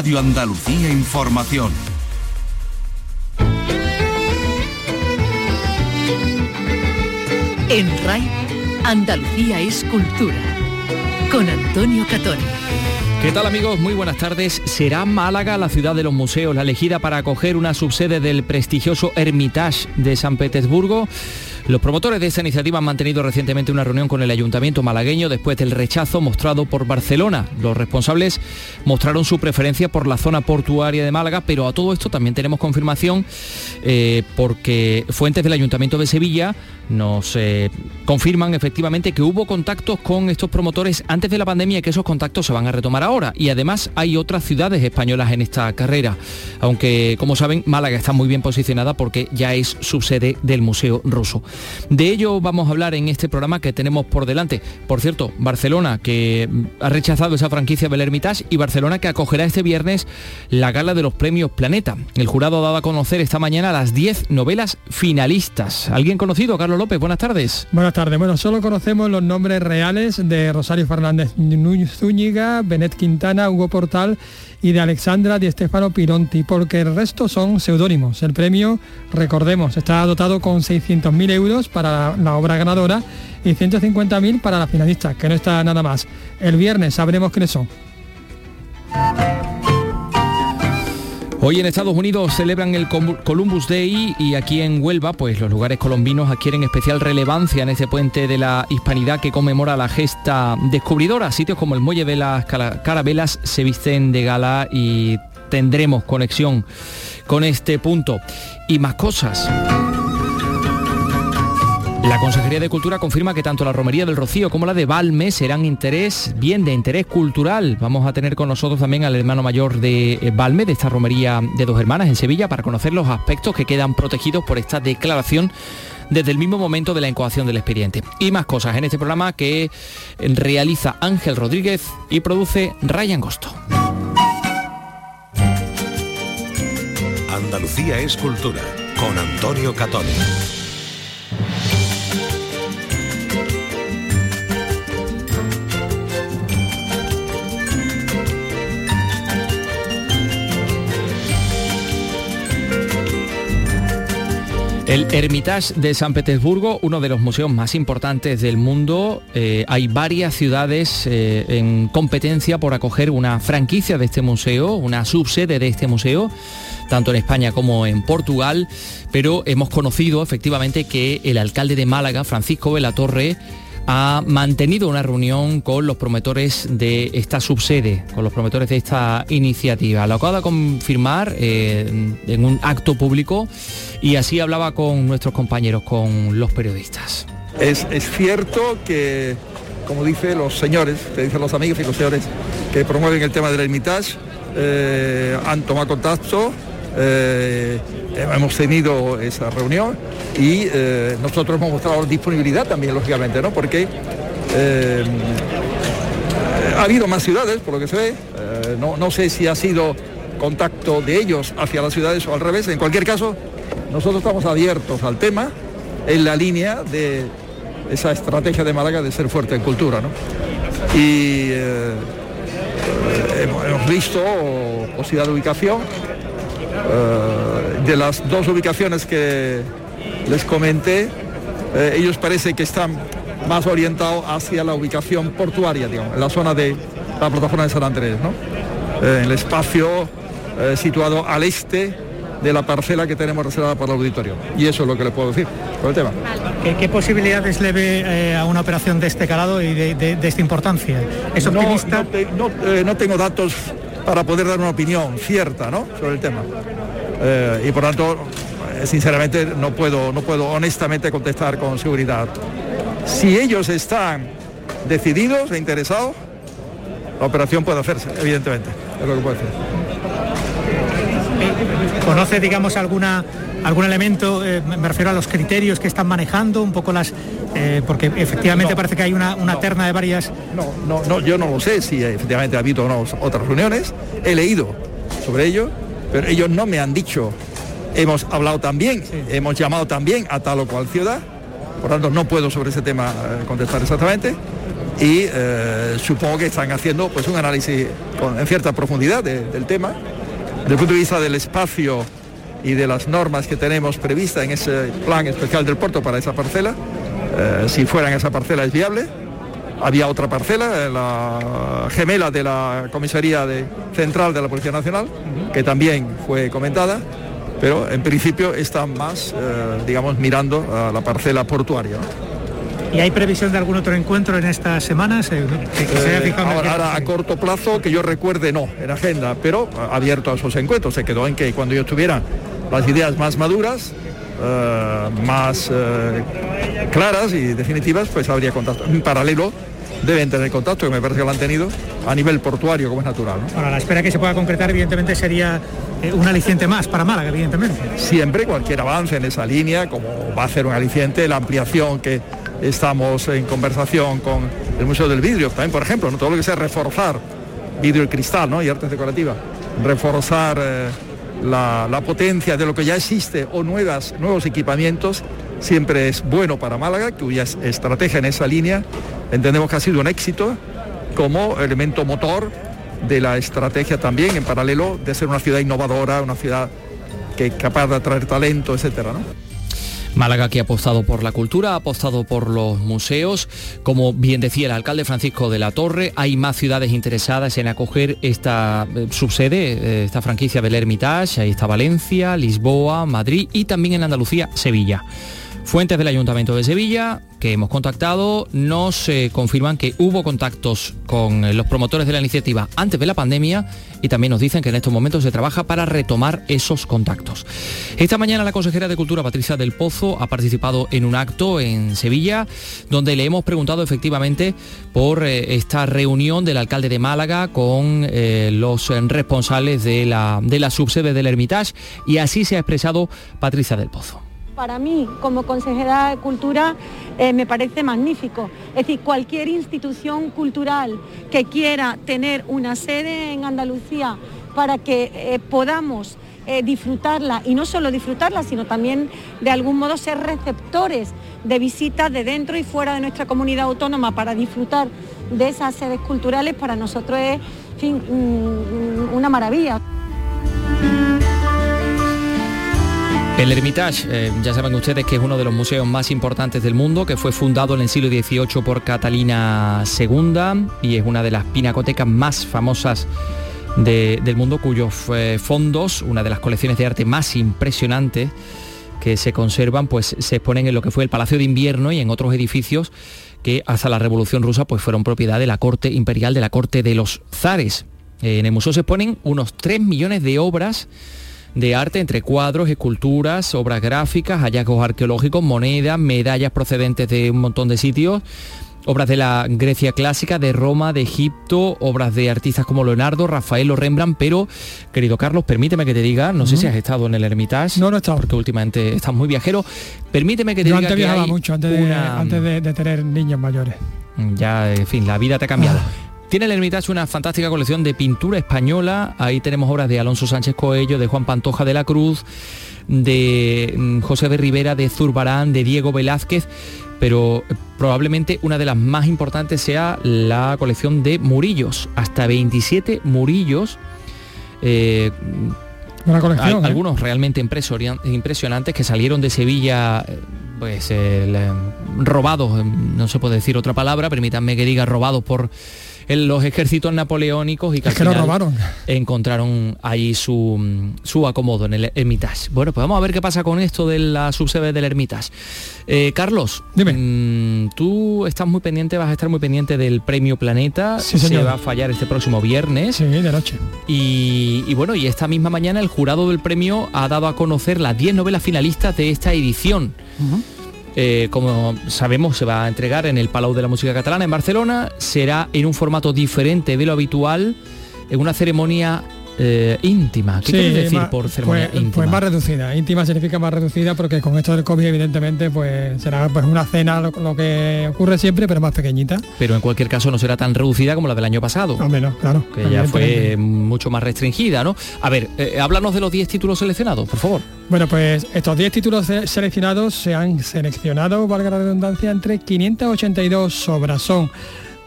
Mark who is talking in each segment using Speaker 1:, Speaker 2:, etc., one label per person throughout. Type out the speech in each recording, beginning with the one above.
Speaker 1: Radio Andalucía Información.
Speaker 2: En RAI, Andalucía es cultura. Con Antonio Catón.
Speaker 3: ¿Qué tal amigos? Muy buenas tardes. ¿Será Málaga la ciudad de los museos, la elegida para acoger una subsede del prestigioso Hermitage de San Petersburgo? Los promotores de esta iniciativa han mantenido recientemente una reunión con el ayuntamiento malagueño después del rechazo mostrado por Barcelona. Los responsables mostraron su preferencia por la zona portuaria de Málaga, pero a todo esto también tenemos confirmación eh, porque fuentes del ayuntamiento de Sevilla nos eh, confirman efectivamente que hubo contactos con estos promotores antes de la pandemia y que esos contactos se van a retomar ahora. Y además hay otras ciudades españolas en esta carrera, aunque como saben Málaga está muy bien posicionada porque ya es su sede del Museo Ruso. De ello vamos a hablar en este programa que tenemos por delante. Por cierto, Barcelona que ha rechazado esa franquicia del y Barcelona que acogerá este viernes la gala de los premios Planeta. El jurado ha dado a conocer esta mañana las 10 novelas finalistas. ¿Alguien conocido, Carlos López? Buenas tardes.
Speaker 4: Buenas tardes. Bueno, solo conocemos los nombres reales de Rosario Fernández Zúñiga, Benet Quintana, Hugo Portal y de Alexandra Di Stefano Pironti, porque el resto son seudónimos. El premio, recordemos, está dotado con 600.000 euros para la obra ganadora y 150.000 para la finalista, que no está nada más. El viernes sabremos quiénes son.
Speaker 3: Hoy en Estados Unidos celebran el Columbus Day y aquí en Huelva, pues los lugares colombinos adquieren especial relevancia en ese puente de la hispanidad que conmemora la gesta descubridora. Sitios como el Muelle de las Carabelas se visten de gala y tendremos conexión con este punto y más cosas. La Consejería de Cultura confirma que tanto la Romería del Rocío como la de Valme serán interés, bien de interés cultural. Vamos a tener con nosotros también al hermano mayor de eh, Valme, de esta romería de dos hermanas en Sevilla, para conocer los aspectos que quedan protegidos por esta declaración desde el mismo momento de la incoación del expediente. Y más cosas en este programa que realiza Ángel Rodríguez y produce Ryan Gosto.
Speaker 1: Andalucía es cultura con Antonio Catón.
Speaker 3: El Hermitage de San Petersburgo, uno de los museos más importantes del mundo. Eh, hay varias ciudades eh, en competencia por acoger una franquicia de este museo, una subsede de este museo, tanto en España como en Portugal. Pero hemos conocido efectivamente que el alcalde de Málaga, Francisco de la Torre, ha mantenido una reunión con los promotores de esta subsede, con los promotores de esta iniciativa. Lo acaba de confirmar eh, en un acto público y así hablaba con nuestros compañeros, con los periodistas.
Speaker 5: Es, cierto que, como dicen los señores, que dicen los amigos y los señores que promueven el tema del Hermitage, eh, han tomado contacto, eh, hemos tenido esa reunión y eh, nosotros hemos mostrado disponibilidad también, lógicamente, ¿no? Porque eh, ha habido más ciudades, por lo que se ve, eh, no, no sé si ha sido contacto de ellos hacia las ciudades o al revés, en cualquier caso, nosotros estamos abiertos al tema en la línea de esa estrategia de Málaga de ser fuerte en cultura, ¿no? Y hemos visto posibilidad de ubicación de las dos ubicaciones que les comenté, eh, ellos parece que están más orientados hacia la ubicación portuaria, digamos, en la zona de la plataforma de San Andrés, ¿no? Eh, en el espacio eh, situado al este de la parcela que tenemos reservada para el auditorio. Y eso es lo que le puedo decir por el tema.
Speaker 4: ¿Qué, posibilidades le ve a una operación de este calado y de, esta importancia? ¿Es optimista?
Speaker 5: No, tengo datos para poder dar una opinión cierta ¿no? sobre el tema. y por tanto eh, sinceramente no puedo, no puedo honestamente contestar con seguridad. Si ellos están decididos e interesados, la operación puede hacerse, evidentemente. Es lo que puede hacer.
Speaker 4: ¿Conoce, digamos, alguna algún elemento, eh, me refiero a los criterios que están manejando, un poco las, eh, porque efectivamente parece que hay una, terna de varias...
Speaker 5: No, no, no, yo no lo sé si efectivamente ha habido otras reuniones, he leído sobre ello, pero ellos no me han dicho. Hemos hablado también, hemos llamado también a tal o cual ciudad, por tanto no puedo sobre ese tema eh, contestar exactamente, y eh, supongo que están haciendo pues un análisis con, en cierta profundidad del tema. Desde el punto de vista del espacio y de las normas que tenemos previstas en ese plan especial del puerto para esa parcela, eh, si fuera en esa parcela es viable. Había otra parcela, la gemela de la comisaría de, central de la Policía Nacional, que también fue comentada, pero en principio están más, eh, digamos, mirando a la parcela portuaria.
Speaker 6: ¿Y hay previsión de algún otro encuentro en estas semanas? Eh,
Speaker 5: eh, ahora, a corto plazo, que yo recuerde, no, en agenda, pero abierto a esos encuentros. Se quedó en que cuando yo tuviera las ideas más maduras, eh, más claras y definitivas, pues habría contacto. En paralelo deben tener contacto, que me parece que lo han tenido, a nivel portuario, como es natural.
Speaker 6: Ahora, la espera que se pueda concretar, evidentemente, sería un aliciente más para Málaga, evidentemente.
Speaker 5: Siempre cualquier avance en esa línea, como va a ser un aliciente, la ampliación que estamos en conversación con el Museo del Vidrio, también por ejemplo, ¿no? todo lo que sea reforzar vidrio y cristal ¿no? y artes decorativas, reforzar eh, la, potencia de lo que ya existe o nuevos equipamientos, siempre es bueno para Málaga, cuya estrategia en esa línea entendemos que ha sido un éxito como elemento motor de la estrategia también en paralelo de ser una ciudad innovadora, una ciudad que es capaz de atraer talento, etcétera. ¿no?
Speaker 3: Málaga que ha apostado por la cultura, ha apostado por los museos. Como bien decía el alcalde Francisco de la Torre, hay más ciudades interesadas en acoger esta eh, subsede, eh, esta franquicia del Hermitage. Ahí está Valencia, Lisboa, Madrid y también en Andalucía, Sevilla. Fuentes del Ayuntamiento de Sevilla que hemos contactado nos eh, confirman que hubo contactos con eh, los promotores de la iniciativa antes de la pandemia y también nos dicen que en estos momentos se trabaja para retomar esos contactos. Esta mañana la consejera de Cultura Patricia del Pozo ha participado en un acto en Sevilla donde le hemos preguntado efectivamente por eh, esta reunión del alcalde de Málaga con los responsables de la, de la subsede del Hermitage y así se ha expresado Patricia del Pozo
Speaker 7: para mí, como consejera de Cultura, eh, me parece magnífico. Es decir, cualquier institución cultural que quiera tener una sede en Andalucía para que eh, podamos eh, disfrutarla y no solo disfrutarla, sino también de algún modo ser receptores de visitas de dentro y fuera de nuestra comunidad autónoma para disfrutar de esas sedes culturales, para nosotros es una maravilla.
Speaker 3: El Hermitage, eh, ya saben ustedes que es uno de los museos más importantes del mundo, que fue fundado en el siglo XVIII por Catalina II y es una de las pinacotecas más famosas del mundo, cuyos eh, fondos, una de las colecciones de arte más impresionantes que se conservan, pues se exponen en lo que fue el Palacio de Invierno y en otros edificios que hasta la Revolución Rusa pues fueron propiedad de la corte imperial, de la corte de los zares. En el museo se exponen unos 3 millones de obras de arte entre cuadros, esculturas, obras gráficas, hallazgos arqueológicos, monedas, medallas procedentes de un montón de sitios obras de la Grecia clásica, de Roma, de Egipto, obras de artistas como Leonardo, Rafael o Rembrandt, pero querido Carlos, permíteme que te diga, no sé si has estado en el Hermitage.
Speaker 4: No, no he estado.
Speaker 3: Porque últimamente estás muy viajero. Permíteme que te
Speaker 4: Yo
Speaker 3: diga
Speaker 4: antes viajaba mucho, antes, de, antes de, tener niños mayores.
Speaker 3: Ya, en fin, la vida te ha cambiado. Tiene el Hermitage una fantástica colección de pintura española. Ahí tenemos obras de Alonso Sánchez Coello, de Juan Pantoja de la Cruz, de mm, José de Rivera, de Zurbarán, de Diego Velázquez, pero probablemente una de las más importantes sea la colección de Murillos, hasta 27 Murillos.
Speaker 4: Eh, colección,
Speaker 3: ¿eh? algunos realmente impresionantes que salieron de Sevilla eh, pues robados, no se puede decir otra palabra, permítanme que diga robados por en los ejércitos napoleónicos y que,
Speaker 4: al robaron.
Speaker 3: encontraron ahí su, su acomodo en el Hermitage. Bueno, pues vamos a ver qué pasa con esto de la subsede del Hermitage. Eh, Carlos,
Speaker 4: Dime.
Speaker 3: Mm, tú estás muy pendiente, vas a estar muy pendiente del premio Planeta. Se va a fallar este próximo viernes.
Speaker 4: Sí, de noche.
Speaker 3: Y, bueno, y esta misma mañana el jurado del premio ha dado a conocer las 10 novelas finalistas de esta edición. Eh, como sabemos, se va a entregar en el Palau de la Música Catalana en Barcelona. Será en un formato diferente de lo habitual, en una ceremonia eh, íntima. ¿Qué quiere decir por ceremonia
Speaker 4: pues,
Speaker 3: íntima?
Speaker 4: Pues más reducida. Íntima significa más reducida porque con esto del COVID evidentemente pues será pues una cena lo, que ocurre siempre pero más pequeñita.
Speaker 3: Pero en cualquier caso no será tan reducida como la del año pasado.
Speaker 4: menos, claro.
Speaker 3: Que ya fue mucho más restringida, ¿no? A ver, eh, háblanos de los 10 títulos seleccionados, por favor.
Speaker 4: Bueno, pues estos 10 títulos seleccionados se han seleccionado, valga la redundancia, entre 582 obras. Son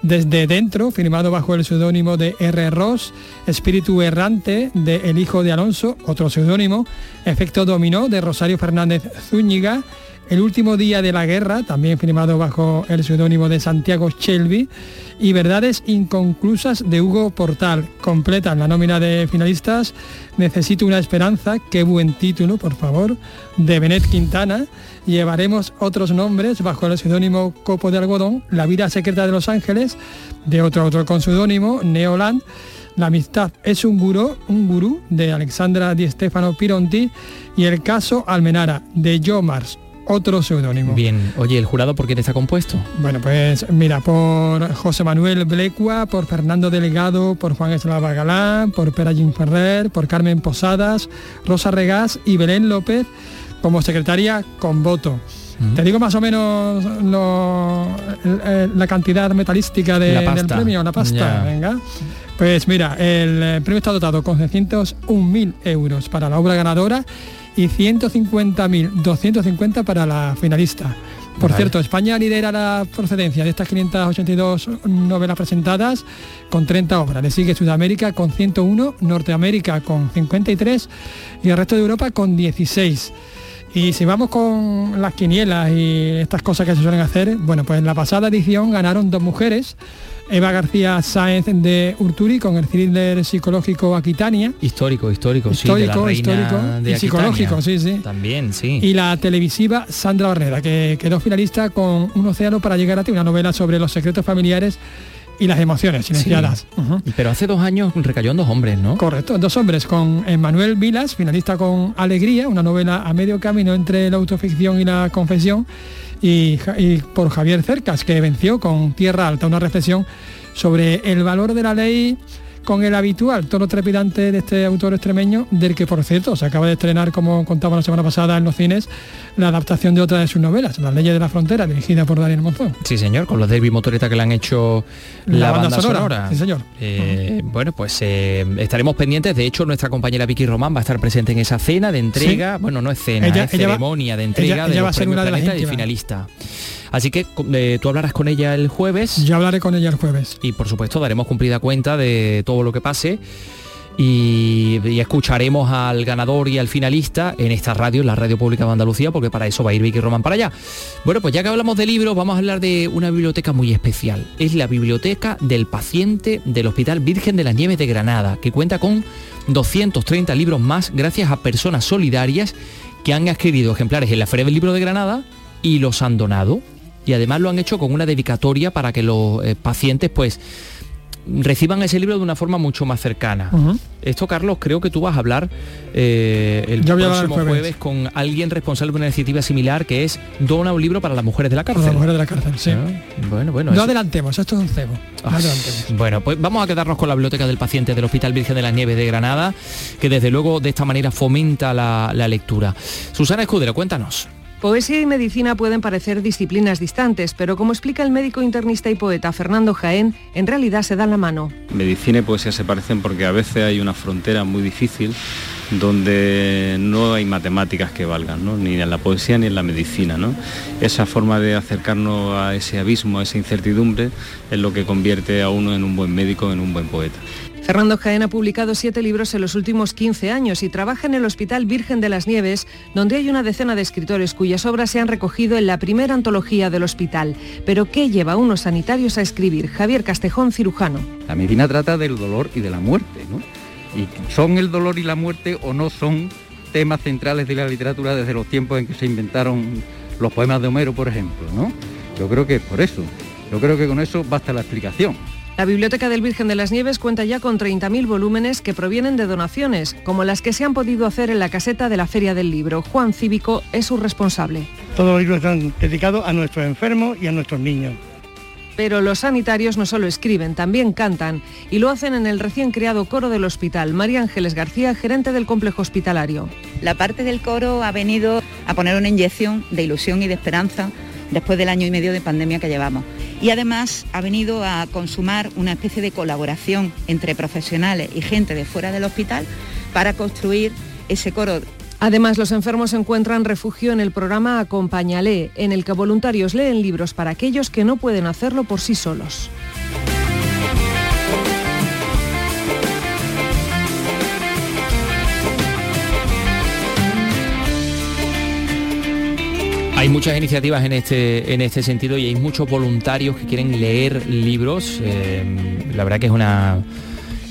Speaker 4: Desde Dentro, firmado bajo el seudónimo de R. Ross, Espíritu Errante de El Hijo de Alonso, otro seudónimo, Efecto Dominó de Rosario Fernández Zúñiga, El Último Día de la Guerra, también firmado bajo el seudónimo de Santiago Shelby, y Verdades Inconclusas de Hugo Portal. Completan la nómina de finalistas Necesito una esperanza, qué buen título, por favor, de Benet Quintana. Llevaremos otros nombres bajo el seudónimo Copo de Algodón, La vida secreta de Los Ángeles, de otro autor con seudónimo, Neoland. La amistad es un gurú, un gurú de Alexandra Di Stefano Pironti y el caso Almenara de Joe Mars, otro seudónimo.
Speaker 3: Bien, oye, ¿el jurado por quién está compuesto?
Speaker 4: Bueno, pues mira, por José Manuel Blecua, por Fernando Delegado, por Juan Eslava Galán, por Perallín Ferrer, por Carmen Posadas, Rosa Regás y Belén López como secretaria con voto. Te digo más o menos la cantidad metalística del premio, la pasta, venga. Pues mira, el premio está dotado con 601.000 euros para la obra ganadora y 150.250 para la finalista. Por cierto, España lidera la procedencia de estas 582 novelas presentadas con 30 obras. Le sigue Sudamérica con 101, Norteamérica con 53 y el resto de Europa con 16. Y si vamos con las quinielas y estas cosas que se suelen hacer, bueno, pues en la pasada edición ganaron dos mujeres, Eva García Sáenz de Urturi con el thriller psicológico Aquitania.
Speaker 3: Histórico, histórico,
Speaker 4: histórico,
Speaker 3: sí,
Speaker 4: histórico y psicológico, sí, sí.
Speaker 3: También, sí.
Speaker 4: Y la televisiva Sandra Barrera, que quedó finalista con Un océano para llegar a ti, una novela sobre los secretos familiares y las emociones silenciadas.
Speaker 3: Pero hace dos años recayó en dos hombres, ¿no?
Speaker 4: Correcto, dos hombres, con Manuel Vilas, finalista con Alegría, una novela a medio camino entre la autoficción y la confesión, y, por Javier Cercas, que venció con Tierra Alta, una reflexión sobre el valor de la ley con el habitual tono trepidante de este autor extremeño, del que por cierto se acaba de estrenar, como contaba la semana pasada en los cines, la adaptación de otra de sus novelas, Las leyes de la frontera, dirigida por Daniel Monzón.
Speaker 3: Sí, señor, con los David Motoreta que le han hecho la, banda, sonora.
Speaker 4: Sí, señor.
Speaker 3: Eh, bueno, pues eh, estaremos pendientes. De hecho, nuestra compañera Vicky Román va a estar presente en esa cena de entrega. Bueno, no es cena, es ceremonia de entrega
Speaker 4: ella,
Speaker 3: de
Speaker 4: va a ser una de las
Speaker 3: y finalista. Así que eh, tú hablarás con ella el jueves.
Speaker 4: Yo hablaré con ella el jueves.
Speaker 3: Y por supuesto daremos cumplida cuenta de todo lo que pase. Y, escucharemos al ganador y al finalista en esta radio, en la Radio Pública de Andalucía, porque para eso va a ir Vicky Román para allá. Bueno, pues ya que hablamos de libros, vamos a hablar de una biblioteca muy especial. Es la biblioteca del paciente del Hospital Virgen de las Nieves de Granada, que cuenta con 230 libros más gracias a personas solidarias que han adquirido ejemplares en la Feria del Libro de Granada y los han donado y además lo han hecho con una dedicatoria para que los eh, pacientes pues reciban ese libro de una forma mucho más cercana. Esto, Carlos, creo que tú vas a hablar eh, el próximo jueves. con alguien responsable de una iniciativa similar que es Dona un libro para las mujeres de la cárcel.
Speaker 4: las mujeres de la cárcel, sí.
Speaker 3: Ah, bueno, bueno.
Speaker 4: No adelantemos, esto es un cebo.
Speaker 3: Ah, bueno, pues vamos a quedarnos con la biblioteca del paciente del Hospital Virgen de las Nieves de Granada, que desde luego de esta manera fomenta la, la lectura. Susana Escudero, cuéntanos.
Speaker 8: Poesía y medicina pueden parecer disciplinas distantes, pero como explica el médico internista y poeta Fernando Jaén, en realidad se dan la mano.
Speaker 9: Medicina y poesía se parecen porque a veces hay una frontera muy difícil donde no hay matemáticas que valgan, ni en la poesía ni en la medicina. Esa forma de acercarnos a ese abismo, a esa incertidumbre, es lo que convierte a uno en un buen médico, en un buen poeta.
Speaker 8: Fernando Jaén ha publicado siete libros en los últimos 15 años y trabaja en el Hospital Virgen de las Nieves, donde hay una decena de escritores cuyas obras se han recogido en la primera antología del hospital. Pero ¿qué lleva a unos sanitarios a escribir? Javier Castejón, cirujano.
Speaker 10: La medicina trata del dolor y de la muerte, ¿no? ¿Y son el dolor y la muerte o no son temas centrales de la literatura desde los tiempos en que se inventaron los poemas de Homero, por ejemplo, ¿no? Yo creo que es por eso. Yo creo que con eso basta la explicación.
Speaker 8: La Biblioteca del Virgen de las Nieves cuenta ya con 30.000 volúmenes que provienen de donaciones, como las que se han podido hacer en la caseta de la Feria del Libro. Juan Cívico es su responsable.
Speaker 11: Todos los libros están dedicados a nuestros enfermos y a nuestros niños.
Speaker 8: Pero los sanitarios no solo escriben, también cantan y lo hacen en el recién creado coro del hospital. María Ángeles García, gerente del complejo hospitalario.
Speaker 12: La parte del coro ha venido a poner una inyección de ilusión y de esperanza después del año y medio de pandemia que llevamos. Y además ha venido a consumar una especie de colaboración entre profesionales y gente de fuera del hospital para construir ese coro
Speaker 8: Además, los enfermos encuentran refugio en el programa Acompáñale, en el que voluntarios leen libros para aquellos que no pueden hacerlo por sí solos.
Speaker 3: Muchas iniciativas en este, en este sentido y hay muchos voluntarios que quieren leer libros. Eh, la verdad que es una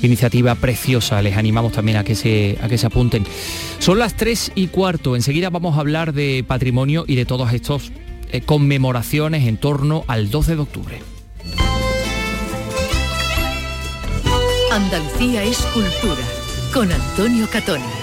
Speaker 3: iniciativa preciosa. Les animamos también a que se, a que se apunten. Son las 3 y cuarto. Enseguida vamos a hablar de patrimonio y de todos estos eh, conmemoraciones en torno al 12 de octubre.
Speaker 2: Andalucía es cultura con Antonio Catoni.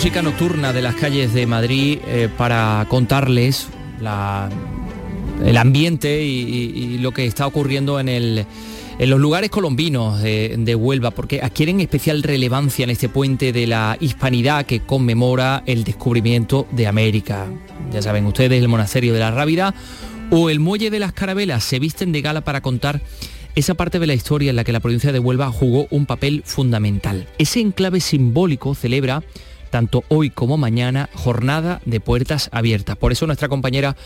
Speaker 3: Música nocturna de las calles de Madrid eh, para contarles el ambiente y, y lo que está ocurriendo en el en los lugares colombinos de, de, Huelva, porque adquieren especial relevancia en este puente de la hispanidad que conmemora el descubrimiento de América. Ya saben ustedes, el monasterio de la Rábida o el muelle de las Carabelas se visten de gala para contar esa parte de la historia en la que la provincia de Huelva jugó un papel fundamental. Ese enclave simbólico celebra tanto hoy como mañana jornada de puertas abiertas. Por eso nuestra compañera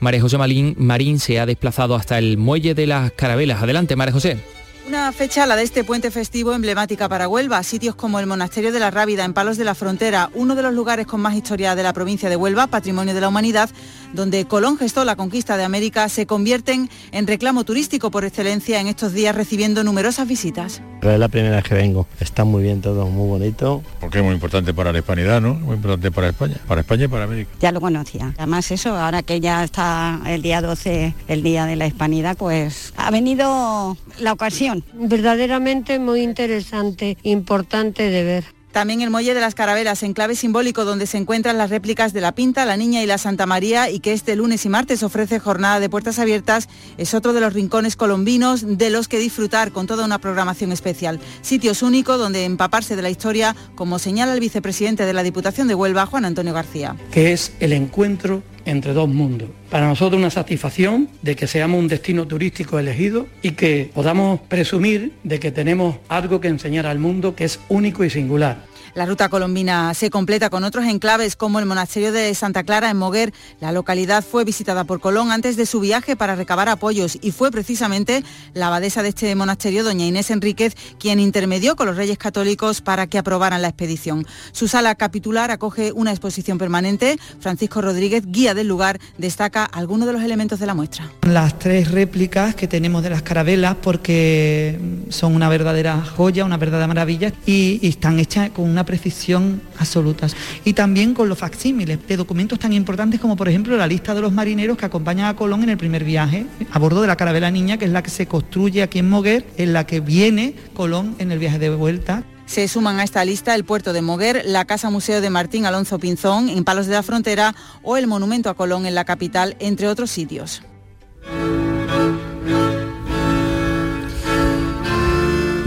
Speaker 3: María José Marín, se ha desplazado hasta el muelle de las Carabelas. Adelante, María José.
Speaker 13: Una fecha, la de este puente festivo emblemática para Huelva, sitios como el Monasterio de la Rábida en Palos de la Frontera, uno de los lugares con más historia de la provincia de Huelva, patrimonio de la humanidad, donde Colón gestó la conquista de América, se convierten en reclamo turístico por excelencia en estos días recibiendo numerosas visitas.
Speaker 14: Es la primera vez que vengo, está muy bien todo, muy bonito.
Speaker 15: Porque es muy importante para la hispanidad, ¿no? Muy importante para España, para España y para América.
Speaker 16: Ya lo conocía. Además eso, ahora que ya está el día 12, el día de la hispanidad, pues ha venido la ocasión.
Speaker 17: Verdaderamente muy interesante, importante de ver.
Speaker 13: También el Muelle de las Carabelas, enclave simbólico donde se encuentran las réplicas de la Pinta, la Niña y la Santa María y que este lunes y martes ofrece jornada de puertas abiertas, es otro de los rincones colombinos de los que disfrutar con toda una programación especial. Sitios únicos donde empaparse de la historia, como señala el vicepresidente de la Diputación de Huelva, Juan Antonio García.
Speaker 18: Que es el encuentro entre dos mundos. Para nosotros una satisfacción de que seamos un destino turístico elegido y que podamos presumir de que tenemos algo que enseñar al mundo que es único y singular.
Speaker 13: La ruta colombina se completa con otros enclaves como el monasterio de Santa Clara en Moguer. La localidad fue visitada por Colón antes de su viaje para recabar apoyos y fue precisamente la abadesa de este monasterio, doña Inés Enríquez, quien intermedió con los reyes católicos para que aprobaran la expedición. Su sala capitular acoge una exposición permanente. Francisco Rodríguez, guía del lugar, destaca algunos de los elementos de la muestra.
Speaker 19: Las tres réplicas que tenemos de las carabelas porque son una verdadera joya, una verdadera maravilla y, están hechas con una precisión absoluta. Y también con los facsímiles de documentos tan importantes como por ejemplo la lista de los marineros que acompañan a Colón en el primer viaje a bordo de la carabela Niña, que es la que se construye aquí en Moguer, en la que viene Colón en el viaje de vuelta.
Speaker 13: Se suman a esta lista el puerto de Moguer, la Casa Museo de Martín Alonso Pinzón en Palos de la Frontera o el Monumento a Colón en la capital, entre otros sitios.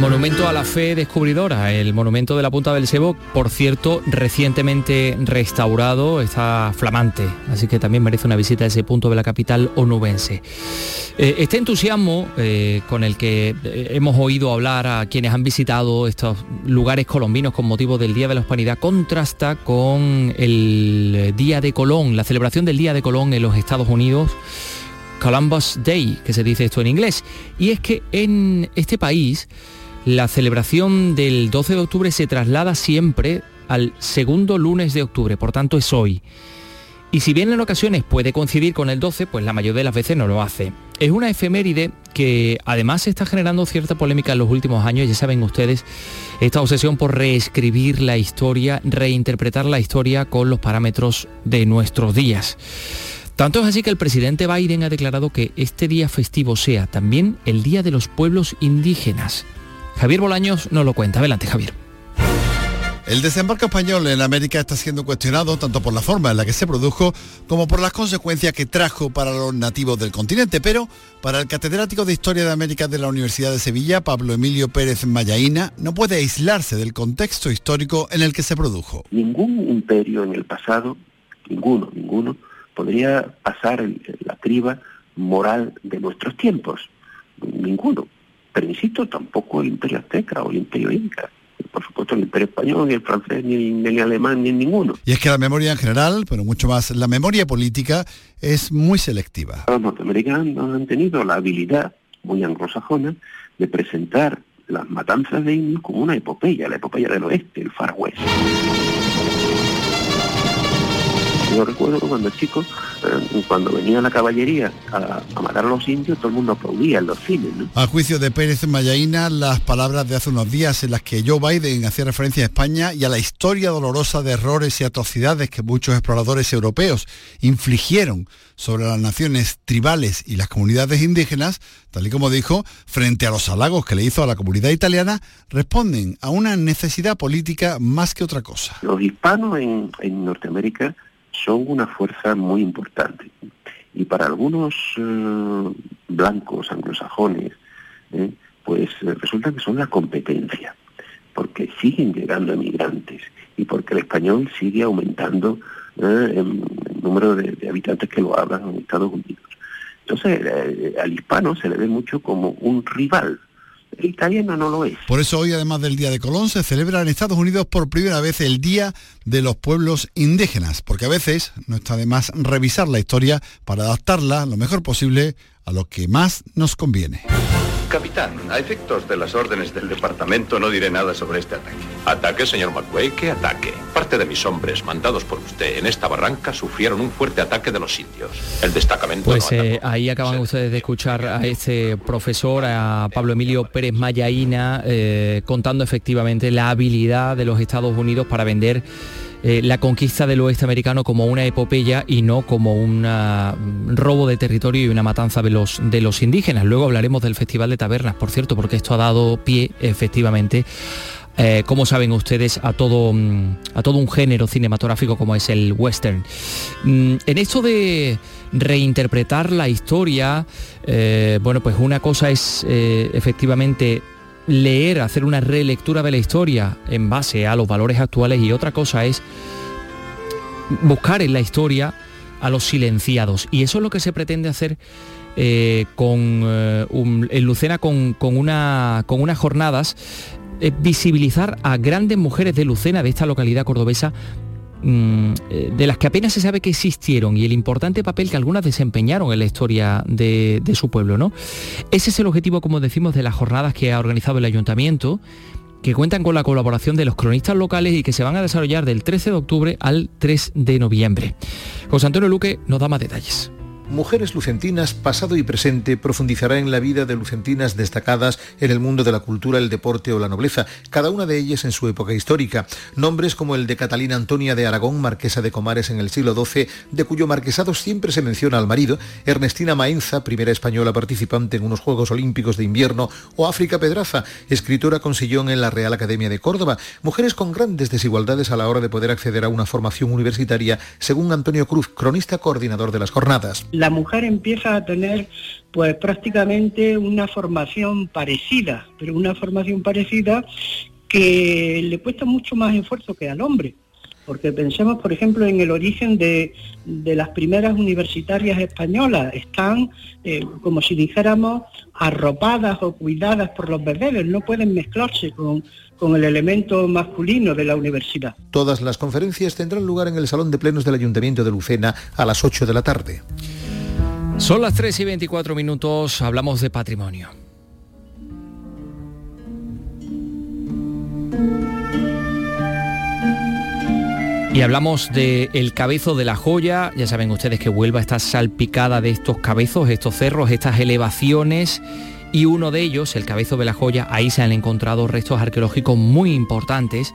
Speaker 3: Monumento a la fe descubridora, el monumento de la Punta del Sebo, por cierto, recientemente restaurado, está flamante, así que también merece una visita a ese punto de la capital onubense. Eh, este entusiasmo eh, con el que eh, hemos oído hablar a quienes han visitado estos lugares colombinos con motivo del Día de la Hispanidad contrasta con el Día de Colón, la celebración del Día de Colón en los Estados Unidos. Columbus Day, que se dice esto en inglés. Y es que en este país la celebración del 12 de octubre se traslada siempre al segundo lunes de octubre, por tanto es hoy. Y si bien en ocasiones puede coincidir con el 12, pues la mayoría de las veces no lo hace. Es una efeméride que además está generando cierta polémica en los últimos años, ya saben ustedes, esta obsesión por reescribir la historia, reinterpretar la historia con los parámetros de nuestros días. Tanto es así que el presidente Biden ha declarado que este día festivo sea también el Día de los Pueblos Indígenas. Javier Bolaños nos lo cuenta. Adelante, Javier.
Speaker 20: El desembarco español en América está siendo cuestionado tanto por la forma en la que se produjo como por las consecuencias que trajo para los nativos del continente, pero para el catedrático de Historia de América de la Universidad de Sevilla, Pablo Emilio Pérez Mayaína, no puede aislarse del contexto histórico en el que se produjo.
Speaker 21: Ningún imperio en el pasado, ninguno, ninguno, podría pasar la criba moral de nuestros tiempos. Ninguno. Pero insisto, tampoco el imperio azteca o el imperio inca por supuesto el imperio español, ni el francés, ni el, alemán, ni ninguno.
Speaker 20: Y es que la memoria en general, pero mucho más la memoria política, es muy selectiva.
Speaker 21: Los norteamericanos han tenido la habilidad, muy anglosajona, de presentar las matanzas de Indio como una epopeya, la epopeya del oeste, el Far West. Yo recuerdo cuando chico, eh, cuando venía la caballería a, matar a los indios, todo el mundo aplaudía en los cines.
Speaker 20: A juicio de Pérez Mayaína, las palabras de hace unos días en las que Joe Biden hacía referencia a España y a la historia dolorosa de errores y atrocidades que muchos exploradores europeos infligieron sobre las naciones tribales y las comunidades indígenas, tal y como dijo, frente a los halagos que le hizo a la comunidad italiana, responden a una necesidad política más que otra cosa.
Speaker 21: Los hispanos en, en Norteamérica son una fuerza muy importante. Y para algunos eh, blancos anglosajones, eh, pues eh, resulta que son la competencia, porque siguen llegando emigrantes y porque el español sigue aumentando el número de, de, habitantes que lo hablan en Estados Unidos. Entonces, al hispano se le ve mucho como un rival, el italiano no lo es.
Speaker 20: Por eso hoy, además del Día de Colón, se celebra en Estados Unidos por primera vez el Día de los Pueblos Indígenas, porque a veces no está de más revisar la historia para adaptarla lo mejor posible a lo que más nos conviene.
Speaker 22: Capitán, a efectos de las órdenes del departamento no diré nada sobre este ataque. ¿Ataque, señor McWay? ¿Qué ataque? Parte de mis hombres mandados por usted en esta barranca sufrieron un fuerte ataque de los indios. El destacamento...
Speaker 3: Pues eh, ahí acaban ustedes de escuchar a este profesor, a Pablo Emilio Pérez Mayaína, eh, contando efectivamente la habilidad de los Estados Unidos para vender eh, la conquista del oeste americano como una epopeya y no como un robo de territorio y una matanza de los, de los indígenas. Luego hablaremos del Festival de Tabernas, por cierto, porque esto ha dado pie efectivamente eh, como saben ustedes, a todo, mm, a todo un género cinematográfico como es el western. Mm, en esto de reinterpretar la historia, eh, bueno, pues una cosa es efectivamente leer, hacer una relectura de la historia en base a los valores actuales y otra cosa es buscar en la historia a los silenciados. Y eso es lo que se pretende hacer eh, con, eh, en Lucena con, una, con unas jornadas, visibilizar a grandes mujeres de Lucena, de esta localidad cordobesa, eh, de las que apenas se sabe que existieron y el importante papel que algunas desempeñaron en la historia de, su pueblo. ¿no? Ese es el objetivo, como decimos, de las jornadas que ha organizado el ayuntamiento que cuentan con la colaboración de los cronistas locales y que se van a desarrollar del 13 de octubre al 3 de noviembre. José Antonio Luque nos da más detalles.
Speaker 23: Mujeres Lucentinas, pasado y presente, profundizará en la vida de lucentinas destacadas en el mundo de la cultura, el deporte o la nobleza, cada una de ellas en su época histórica. Nombres como el de Catalina Antonia de Aragón, marquesa de Comares en el siglo XII, de cuyo marquesado siempre se menciona al marido, Ernestina Maenza, primera española participante en unos Juegos Olímpicos de Invierno, o África Pedraza, escritora con sillón en la Real Academia de Córdoba, mujeres con grandes desigualdades a la hora de poder acceder a una formación universitaria, según Antonio Cruz, cronista coordinador de las jornadas
Speaker 24: la mujer empieza a tener pues prácticamente una formación parecida, pero una formación parecida que le cuesta mucho más esfuerzo que al hombre. Porque pensemos, por ejemplo, en el origen de, las primeras universitarias españolas. Están, eh, como si dijéramos, arropadas o cuidadas por los bebés, no pueden mezclarse con, con el elemento masculino de la universidad.
Speaker 23: Todas las conferencias tendrán lugar en el Salón de Plenos del Ayuntamiento de Lucena a las 8 de la tarde.
Speaker 3: Son las 3 y 24 minutos, hablamos de patrimonio. Y hablamos del el cabezo de la joya, ya saben ustedes que Huelva está salpicada de estos cabezos, estos cerros, estas elevaciones y uno de ellos, el cabezo de la joya, ahí se han encontrado restos arqueológicos muy importantes.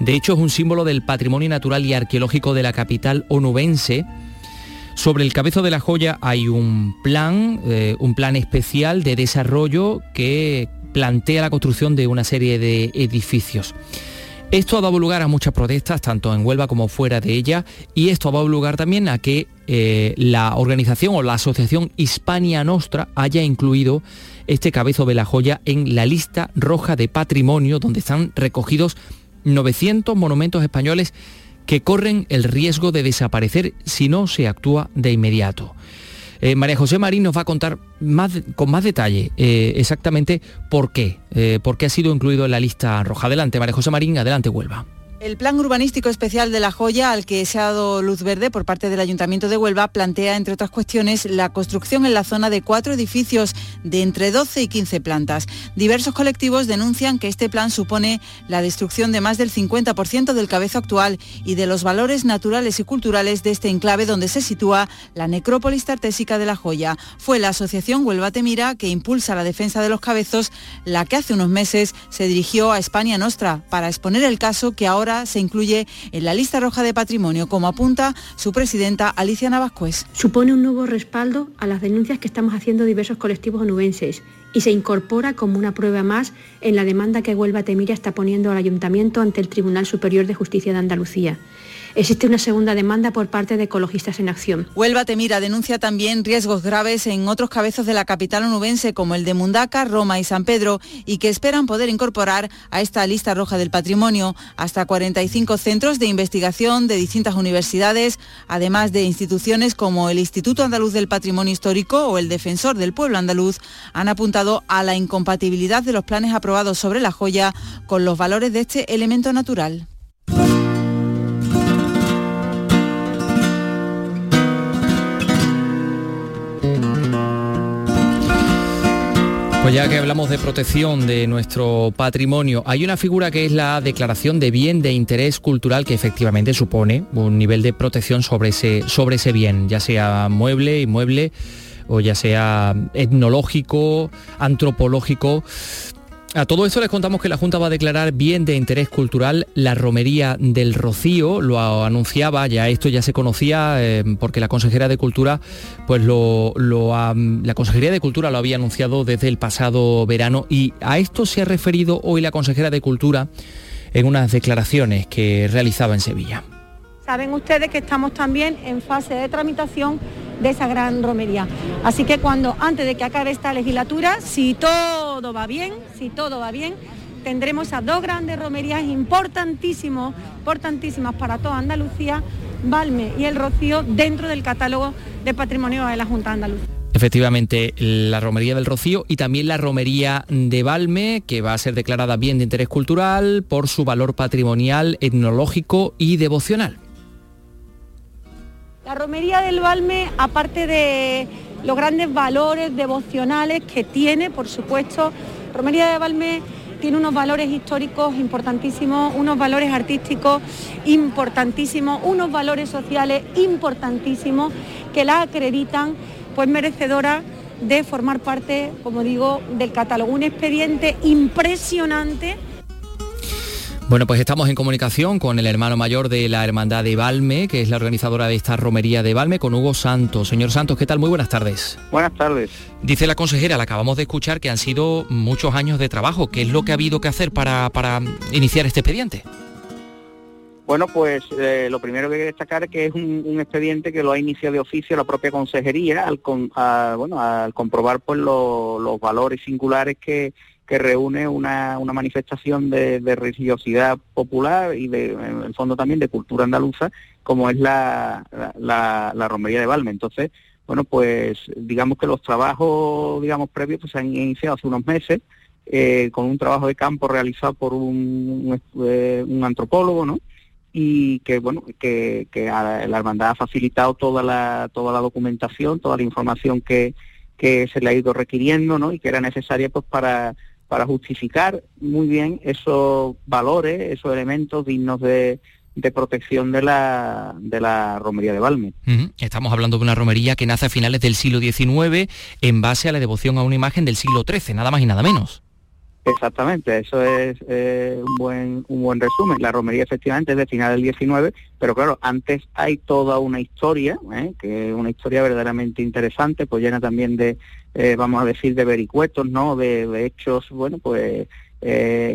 Speaker 3: De hecho es un símbolo del patrimonio natural y arqueológico de la capital onubense sobre el cabezo de la joya hay un plan, eh, un plan especial de desarrollo que plantea la construcción de una serie de edificios. Esto ha dado lugar a muchas protestas, tanto en Huelva como fuera de ella, y esto ha dado lugar también a que eh, la organización o la asociación Hispania Nostra haya incluido este cabezo de la joya en la lista roja de patrimonio, donde están recogidos 900 monumentos españoles que corren el riesgo de desaparecer si no se actúa de inmediato. Eh, María José Marín nos va a contar más, con más detalle eh, exactamente por qué, eh, por qué ha sido incluido en la lista roja. Adelante, María José Marín, adelante, Huelva.
Speaker 13: El plan urbanístico especial de La Joya, al que se ha dado luz verde por parte del Ayuntamiento de Huelva, plantea, entre otras cuestiones, la construcción en la zona de cuatro edificios de entre 12 y 15 plantas. Diversos colectivos denuncian que este plan supone la destrucción de más del 50% del cabezo actual y de los valores naturales y culturales de este enclave donde se sitúa la necrópolis tartésica de La Joya. Fue la asociación Huelva Temira, que impulsa la defensa de los cabezos, la que hace unos meses se dirigió a España Nostra para exponer el caso que ahora se incluye en la lista roja de patrimonio, como apunta su presidenta Alicia Navascués.
Speaker 25: Supone un nuevo respaldo a las denuncias que estamos haciendo diversos colectivos onubenses y se incorpora como una prueba más en la demanda que Huelva Temira está poniendo al Ayuntamiento ante el Tribunal Superior de Justicia de Andalucía. Existe una segunda demanda por parte de Ecologistas en Acción.
Speaker 13: Huelva Temira denuncia también riesgos graves en otros cabezos de la capital onubense como el de Mundaca, Roma y San Pedro y que esperan poder incorporar a esta lista roja del patrimonio hasta 45 centros de investigación de distintas universidades, además de instituciones como el Instituto Andaluz del Patrimonio Histórico o el Defensor del Pueblo Andaluz, han apuntado a la incompatibilidad de los planes aprobados sobre la joya con los valores de este elemento natural.
Speaker 3: Pues ya que hablamos de protección de nuestro patrimonio, hay una figura que es la declaración de bien de interés cultural que efectivamente supone un nivel de protección sobre ese, sobre ese bien, ya sea mueble, inmueble o ya sea etnológico, antropológico. A todo esto les contamos que la Junta va a declarar bien de interés cultural la romería del Rocío, lo anunciaba, ya esto ya se conocía eh, porque la consejera de Cultura, pues lo, la Consejería de Cultura lo había anunciado desde el pasado verano y a esto se ha referido hoy la consejera de Cultura en unas declaraciones que realizaba en Sevilla.
Speaker 26: Saben ustedes que estamos también en fase de tramitación de esa gran romería. Así que cuando, antes de que acabe esta legislatura, si todo va bien, si todo va bien, tendremos esas dos grandes romerías importantísimas, importantísimas para toda Andalucía, Valme y El Rocío, dentro del catálogo de patrimonio de la Junta de Andalucía.
Speaker 3: Efectivamente, la romería del Rocío y también la romería de Valme, que va a ser declarada bien de interés cultural por su valor patrimonial, etnológico y devocional.
Speaker 26: La romería del Valme, aparte de los grandes valores devocionales que tiene, por supuesto, romería de Valme tiene unos valores históricos importantísimos, unos valores artísticos importantísimos, unos valores sociales importantísimos que la acreditan pues merecedora de formar parte, como digo, del catálogo. Un expediente impresionante
Speaker 3: bueno, pues estamos en comunicación con el hermano mayor de la Hermandad de Valme, que es la organizadora de esta romería de Valme, con Hugo Santos. Señor Santos, ¿qué tal? Muy buenas tardes.
Speaker 27: Buenas tardes.
Speaker 3: Dice la consejera, la acabamos de escuchar, que han sido muchos años de trabajo. ¿Qué es lo que ha habido que hacer para, iniciar este expediente?
Speaker 27: Bueno, pues eh, lo primero que hay que destacar es que es un, expediente que lo ha iniciado de oficio la propia consejería al, bueno, al comprobar pues, los valores singulares que, que reúne una, manifestación de, religiosidad popular y de, en el fondo también de cultura andaluza, como es la, la, romería de Valme. Entonces, bueno, pues digamos que los trabajos, digamos, previos pues, se han iniciado hace unos meses, eh, con un trabajo de campo realizado por un, eh, un, antropólogo, ¿no? y que bueno que, que la hermandad ha facilitado toda la toda la documentación toda la información que, que se le ha ido requiriendo ¿no? y que era necesaria pues para para justificar muy bien esos valores, esos elementos dignos de, protección de la, de la romería de Valme.
Speaker 3: Estamos hablando de una romería que nace a finales del siglo XIX en base a la devoción a una imagen del siglo XIII, nada más y nada menos.
Speaker 27: Exactamente, eso es eh, un buen un buen resumen. La romería efectivamente es de final del 19, pero claro, antes hay toda una historia, ¿eh? que es una historia verdaderamente interesante, pues llena también de, eh, vamos a decir, de vericuetos, ¿no? De, hechos, bueno, pues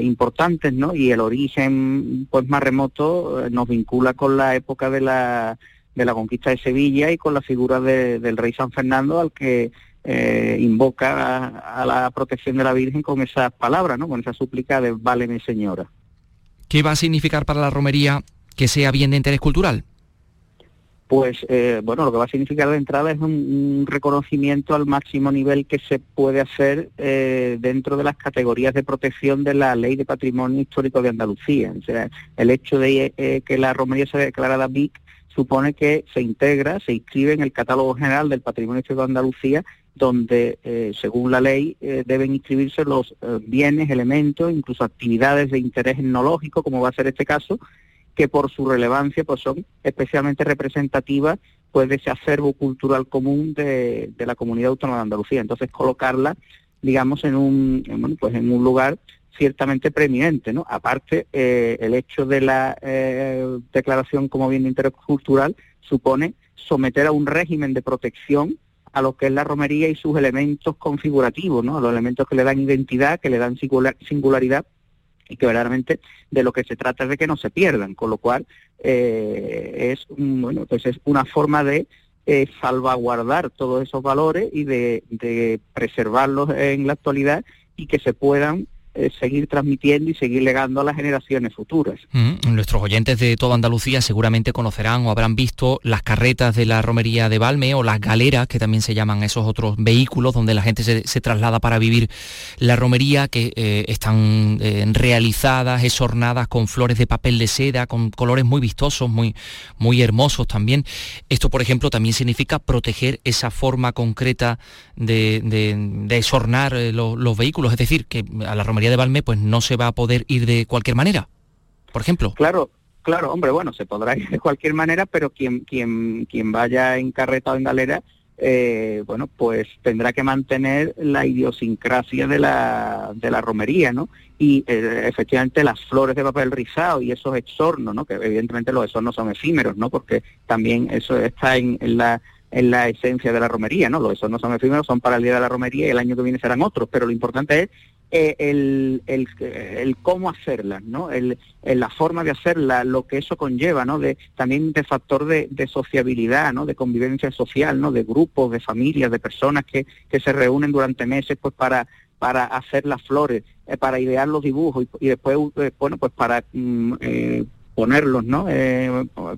Speaker 27: importantes, ¿no? Y el origen, pues más remoto, nos vincula con la época de la de la conquista de Sevilla y con la figura del rey San Fernando al que eh, invoca a, la protección de la Virgen con esas palabras, ¿no? con esa súplica de Váleme Señora.
Speaker 3: ¿Qué va a significar para la romería que sea bien de interés cultural?
Speaker 27: Pues eh, bueno, lo que va a significar de entrada es un, reconocimiento al máximo nivel que se puede hacer eh, dentro de las categorías de protección de la Ley de Patrimonio Histórico de Andalucía. O sea, el hecho de que la romería sea declarada BIC supone que se integra, se inscribe en el catálogo general del Patrimonio Histórico de Andalucía donde, eh, según la ley, eh, deben inscribirse los eh, bienes, elementos, incluso actividades de interés etnológico, como va a ser este caso, que por su relevancia pues son especialmente representativas pues de ese acervo cultural común de, la comunidad autónoma de Andalucía. Entonces colocarla, digamos, en un, pues en un lugar ciertamente preeminente, ¿no? Aparte, el hecho de la declaración como bien de interés cultural supone someter a un régimen de protección a lo que es la romería y sus elementos configurativos, ¿no? los elementos que le dan identidad, que le dan singularidad y que verdaderamente de lo que se trata es de que no se pierdan, con lo cual eh, es, bueno, pues es una forma de eh, salvaguardar todos esos valores y de, de preservarlos en la actualidad y que se puedan eh, seguir transmitiendo y seguir legando a las generaciones futuras.
Speaker 3: Mm, nuestros oyentes de toda Andalucía seguramente conocerán o habrán visto las carretas de la romería de Balme o las galeras, que también se llaman esos otros vehículos donde la gente se, traslada para vivir la romería, que eh, están eh, realizadas, esornadas con flores de papel de seda, con colores muy vistosos, muy, muy hermosos también. Esto, por ejemplo, también significa proteger esa forma concreta de, de, esornar los vehículos, es decir, que a la romería de Valme pues no se va a poder ir de cualquier manera, por ejemplo.
Speaker 27: Claro, claro, hombre, bueno, se podrá ir de cualquier manera, pero quien, quien, quien vaya en carreta o en galera, eh, bueno, pues tendrá que mantener la idiosincrasia de la, de la romería, ¿no? Y eh, efectivamente las flores de papel rizado y esos exornos, ¿no? Que evidentemente los exornos son efímeros, ¿no? Porque también eso está en, en la en la esencia de la romería, ¿no? Los exornos son efímeros, son para el día de la romería y el año que viene serán otros, pero lo importante es eh, el, el, cómo hacerla, ¿no? El, la forma de hacerla, lo que eso conlleva, ¿no? De, también de factor de, sociabilidad, ¿no? De convivencia social, ¿no? De grupos, de familias, de personas que, que se reúnen durante meses pues para para hacer las flores, eh, para idear los dibujos y, después, eh, bueno, pues para mm, ponerlos, ¿no?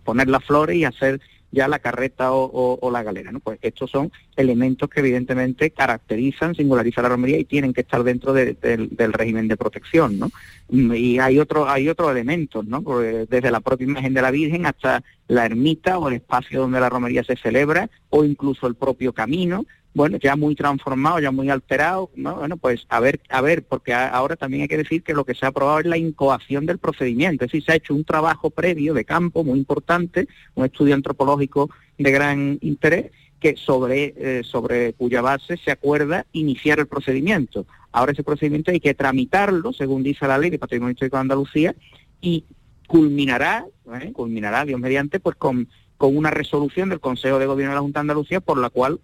Speaker 27: poner las flores y hacer ya la carreta o, la galera. ¿no? Pues estos son elementos que evidentemente caracterizan, singularizan la romería y tienen que estar dentro del régimen de protección. ¿no? Mm, y hay otros hay otros elementos, ¿no? desde la propia imagen de la Virgen hasta la ermita o el espacio donde la romería se celebra o incluso el propio camino bueno, ya muy transformado, ya muy alterado, ¿no? Bueno, pues a ver, a ver, porque ahora también hay que decir que lo que se ha aprobado es la incoación del procedimiento, es decir, se ha hecho un trabajo previo de campo muy importante, un estudio antropológico de gran interés, que sobre, eh, sobre cuya base se acuerda iniciar el procedimiento. Ahora ese procedimiento hay que tramitarlo, según dice la ley de Patrimonio Histórico de Andalucía, y culminará, ¿eh? culminará, Dios mediante, pues con, con una resolución del Consejo de Gobierno de la Junta de Andalucía por la cual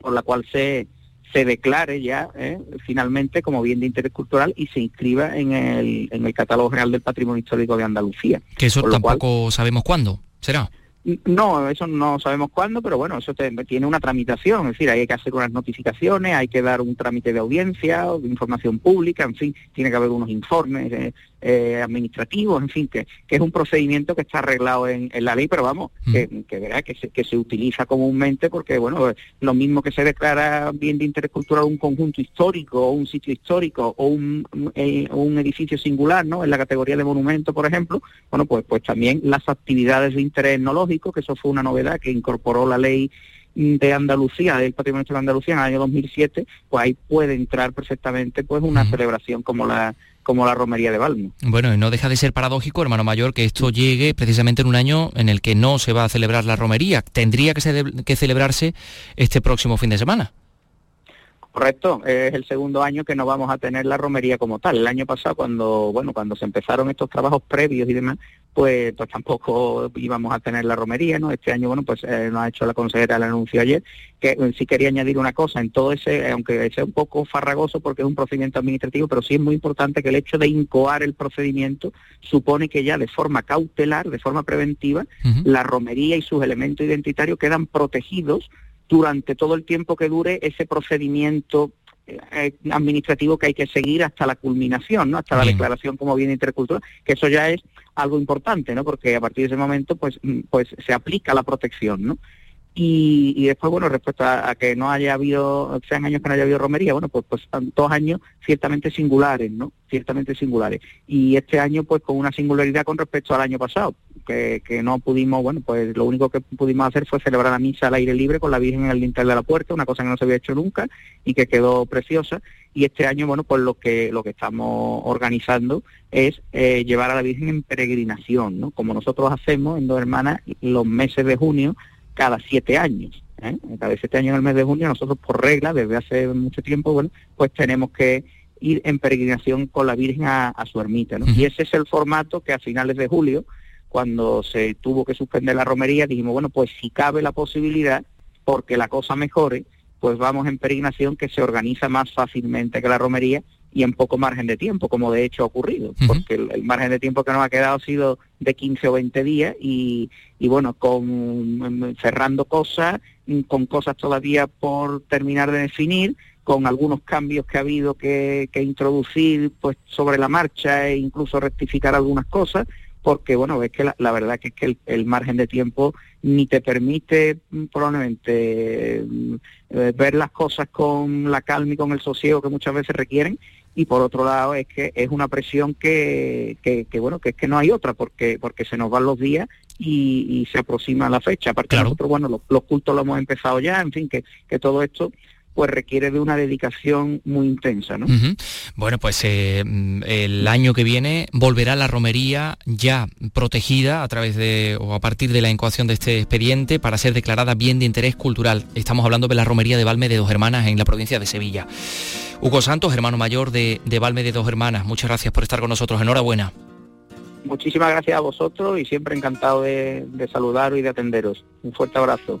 Speaker 27: por la cual se, se declare ya ¿eh? finalmente como bien de interés cultural y se inscriba en el, en el catálogo general del patrimonio histórico de Andalucía.
Speaker 3: Que eso tampoco sabemos cuándo será.
Speaker 27: No, eso no sabemos cuándo, pero bueno, eso tiene una tramitación, es decir, hay que hacer unas notificaciones, hay que dar un trámite de audiencia, de información pública, en fin, tiene que haber unos informes eh, eh, administrativos, en fin, que, es un procedimiento que está arreglado en, la ley, pero vamos, que, que, verá que se, que se utiliza comúnmente porque, bueno, lo mismo que se declara bien de interés cultural un conjunto histórico o un sitio histórico o un, eh, un edificio singular, ¿no? En la categoría de monumento, por ejemplo, bueno, pues, pues también las actividades de interés etnológico, que eso fue una novedad que incorporó la ley de Andalucía, del Patrimonio de Andalucía en el año 2007, pues ahí puede entrar perfectamente pues una celebración como la como la romería de Balmo.
Speaker 3: Bueno, y no deja de ser paradójico, hermano mayor, que esto llegue precisamente en un año en el que no se va a celebrar la romería. Tendría que, que celebrarse este próximo fin de semana.
Speaker 27: Correcto, es el segundo año que no vamos a tener la romería como tal. El año pasado, cuando bueno, cuando se empezaron estos trabajos previos y demás, pues, pues tampoco íbamos a tener la romería, ¿no? Este año, bueno, pues eh, nos ha hecho la consejera el anuncio ayer, que eh, sí quería añadir una cosa, en todo ese, aunque sea un poco farragoso porque es un procedimiento administrativo, pero sí es muy importante que el hecho de incoar el procedimiento supone que ya de forma cautelar, de forma preventiva, la romería y sus elementos identitarios quedan protegidos durante todo el tiempo que dure ese procedimiento eh, administrativo que hay que seguir hasta la culminación, ¿no? Hasta la declaración como bien intercultural, que eso ya es algo importante, ¿no? Porque a partir de ese momento, pues, mm, pues se aplica la protección, ¿no? Y, después, bueno, respecto a, que no haya habido, sean años que no haya habido romería, bueno, pues, pues dos años ciertamente singulares, ¿no? Ciertamente singulares. Y este año, pues con una singularidad con respecto al año pasado, que, que no pudimos, bueno, pues lo único que pudimos hacer fue celebrar la misa al aire libre con la Virgen en el dintel de la puerta, una cosa que no se había hecho nunca y que quedó preciosa. Y este año, bueno, pues lo que, lo que estamos organizando es eh, llevar a la Virgen en peregrinación, ¿no? Como nosotros hacemos en Dos Hermanas los meses de junio, cada siete años. ¿eh? Cada siete años en el mes de junio nosotros por regla, desde hace mucho tiempo, bueno, pues tenemos que ir en peregrinación con la Virgen a, su ermita. Y ese es el formato que a finales de julio, cuando se tuvo que suspender la romería, dijimos, bueno, pues si cabe la posibilidad, porque la cosa mejore, pues vamos en peregrinación que se organiza más fácilmente que la romería y en poco margen de tiempo, como de hecho ha ocurrido, porque el, margen de tiempo que nos ha quedado ha sido de 15 o 20 días y, y bueno, con cerrando cosas, con cosas todavía por terminar de definir, con algunos cambios que ha habido que, que introducir pues sobre la marcha e incluso rectificar algunas cosas, porque bueno, es que la, verdad que es que el, margen de tiempo ni te permite mm, probablemente mm, eh, ver las cosas con la calma y con el sosiego que muchas veces requieren y por otro lado es que es una presión que, que, bueno que es que no hay otra porque porque se nos van los días y, se aproxima la fecha. Aparte nosotros bueno los, cultos lo hemos empezado ya en fin que, que todo esto pues requiere de una dedicación muy intensa. ¿no?
Speaker 3: Bueno, pues eh, el año que viene volverá la romería ya protegida a través de o a partir de la incoación de este expediente para ser declarada bien de interés cultural. Estamos hablando de la romería de Valme de Dos Hermanas en la provincia de Sevilla. Hugo Santos, hermano mayor de, de Valme de Dos Hermanas, muchas gracias por estar con nosotros. Enhorabuena.
Speaker 27: Muchísimas gracias a vosotros y siempre encantado de, de saludaros y de atenderos. Un fuerte abrazo.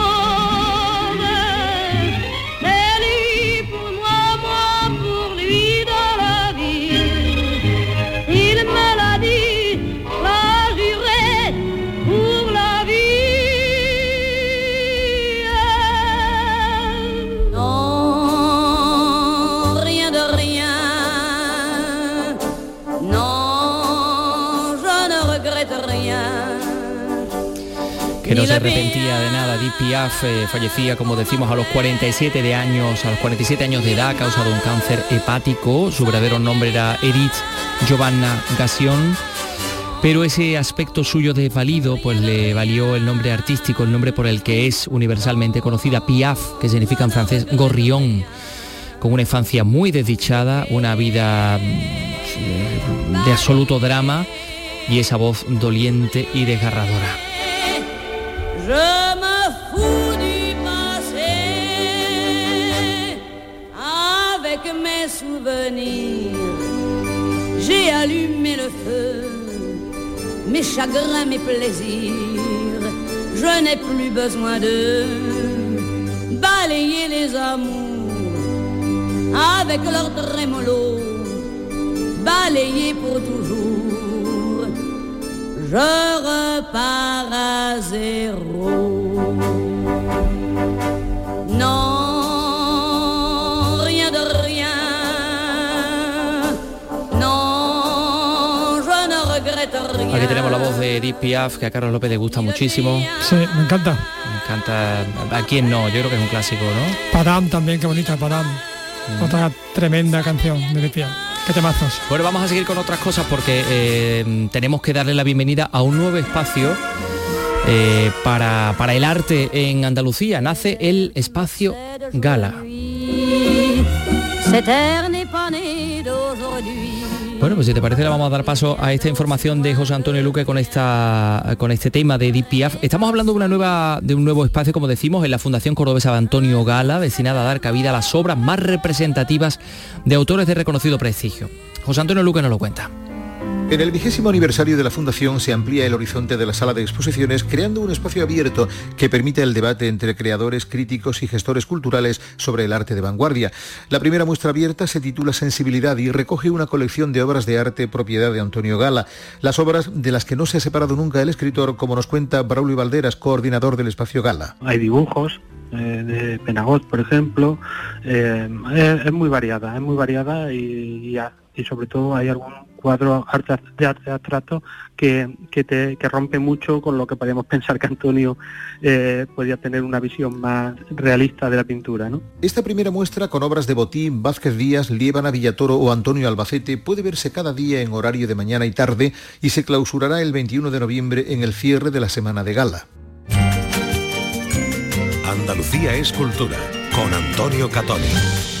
Speaker 3: que no se arrepentía de nada. Edith Piaf eh, fallecía, como decimos, a los 47 de años, a los 47 años de edad, a causa de un cáncer hepático. Su verdadero nombre era Edith Giovanna Gassion. Pero ese aspecto suyo de valido, pues le valió el nombre artístico, el nombre por el que es universalmente conocida, Piaf, que significa en francés gorrión, con una infancia muy desdichada, una vida mm, de absoluto drama y esa voz doliente y desgarradora.
Speaker 28: J'ai allumé le feu, mes chagrins, mes plaisirs. Je n'ai plus besoin de balayer les amours avec leur trémolo, balayer pour toujours. Je repars à zéro.
Speaker 3: Aquí tenemos la voz de Edith Piaf, que a Carlos López le gusta muchísimo.
Speaker 29: Sí, me encanta.
Speaker 3: Me canta... ¿A quién no? Yo creo que es un clásico, ¿no?
Speaker 29: Padam también, qué bonita, Padam.
Speaker 3: Mm.
Speaker 29: Otra tremenda canción de Pia. Qué temazos.
Speaker 3: Bueno, vamos a seguir con otras cosas porque eh, tenemos que darle la bienvenida a un nuevo espacio eh, para, para el arte en Andalucía. Nace el espacio Gala. Bueno, pues si te parece le vamos a dar paso a esta información de José Antonio Luque con esta con este tema de DPF. Estamos hablando de una nueva de un nuevo espacio, como decimos, en la Fundación Cordobesa de Antonio Gala, destinada a dar cabida a las obras más representativas de autores de reconocido prestigio. José Antonio Luque nos lo cuenta.
Speaker 23: En el vigésimo aniversario de la Fundación se amplía el horizonte de la sala de exposiciones creando un espacio abierto que permite el debate entre creadores, críticos y gestores culturales sobre el arte de vanguardia. La primera muestra abierta se titula Sensibilidad y recoge una colección de obras de arte propiedad de Antonio Gala. Las obras de las que no se ha separado nunca el escritor, como nos cuenta Braulio Valderas, coordinador del espacio Gala.
Speaker 30: Hay dibujos eh, de Penagot, por ejemplo. eh, es, muy variada, es muy variada y, y sobre todo hay algún cuadro de arte abstracto que, que, te, que rompe mucho con lo que podríamos pensar que Antonio eh, podía tener una visión más realista de la pintura. ¿no?
Speaker 23: Esta primera muestra con obras de Botín, Vázquez Díaz, Liébana Villatoro o Antonio Albacete puede verse cada día en horario de mañana y tarde y se clausurará el 21 de noviembre en el cierre de la semana de gala.
Speaker 31: Andalucía es cultura con Antonio Catoni.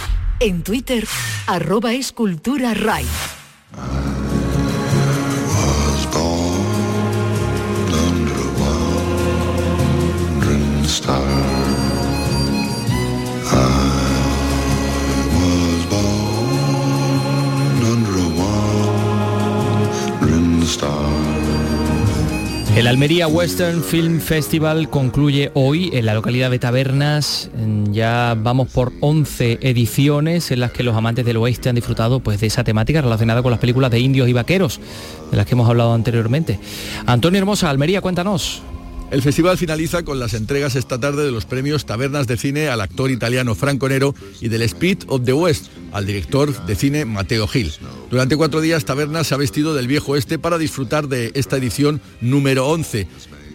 Speaker 2: En Twitter, arroba escultura RAI.
Speaker 3: El Almería Western Film Festival concluye hoy en la localidad de Tabernas. Ya vamos por 11 ediciones en las que los amantes del oeste han disfrutado pues, de esa temática relacionada con las películas de indios y vaqueros, de las que hemos hablado anteriormente. Antonio Hermosa, Almería, cuéntanos.
Speaker 32: El festival finaliza con las entregas esta tarde de los premios Tabernas de Cine al actor italiano Franco Nero y del Speed of the West al director de cine Mateo Gil. Durante cuatro días Tabernas se ha vestido del viejo este para disfrutar de esta edición número 11.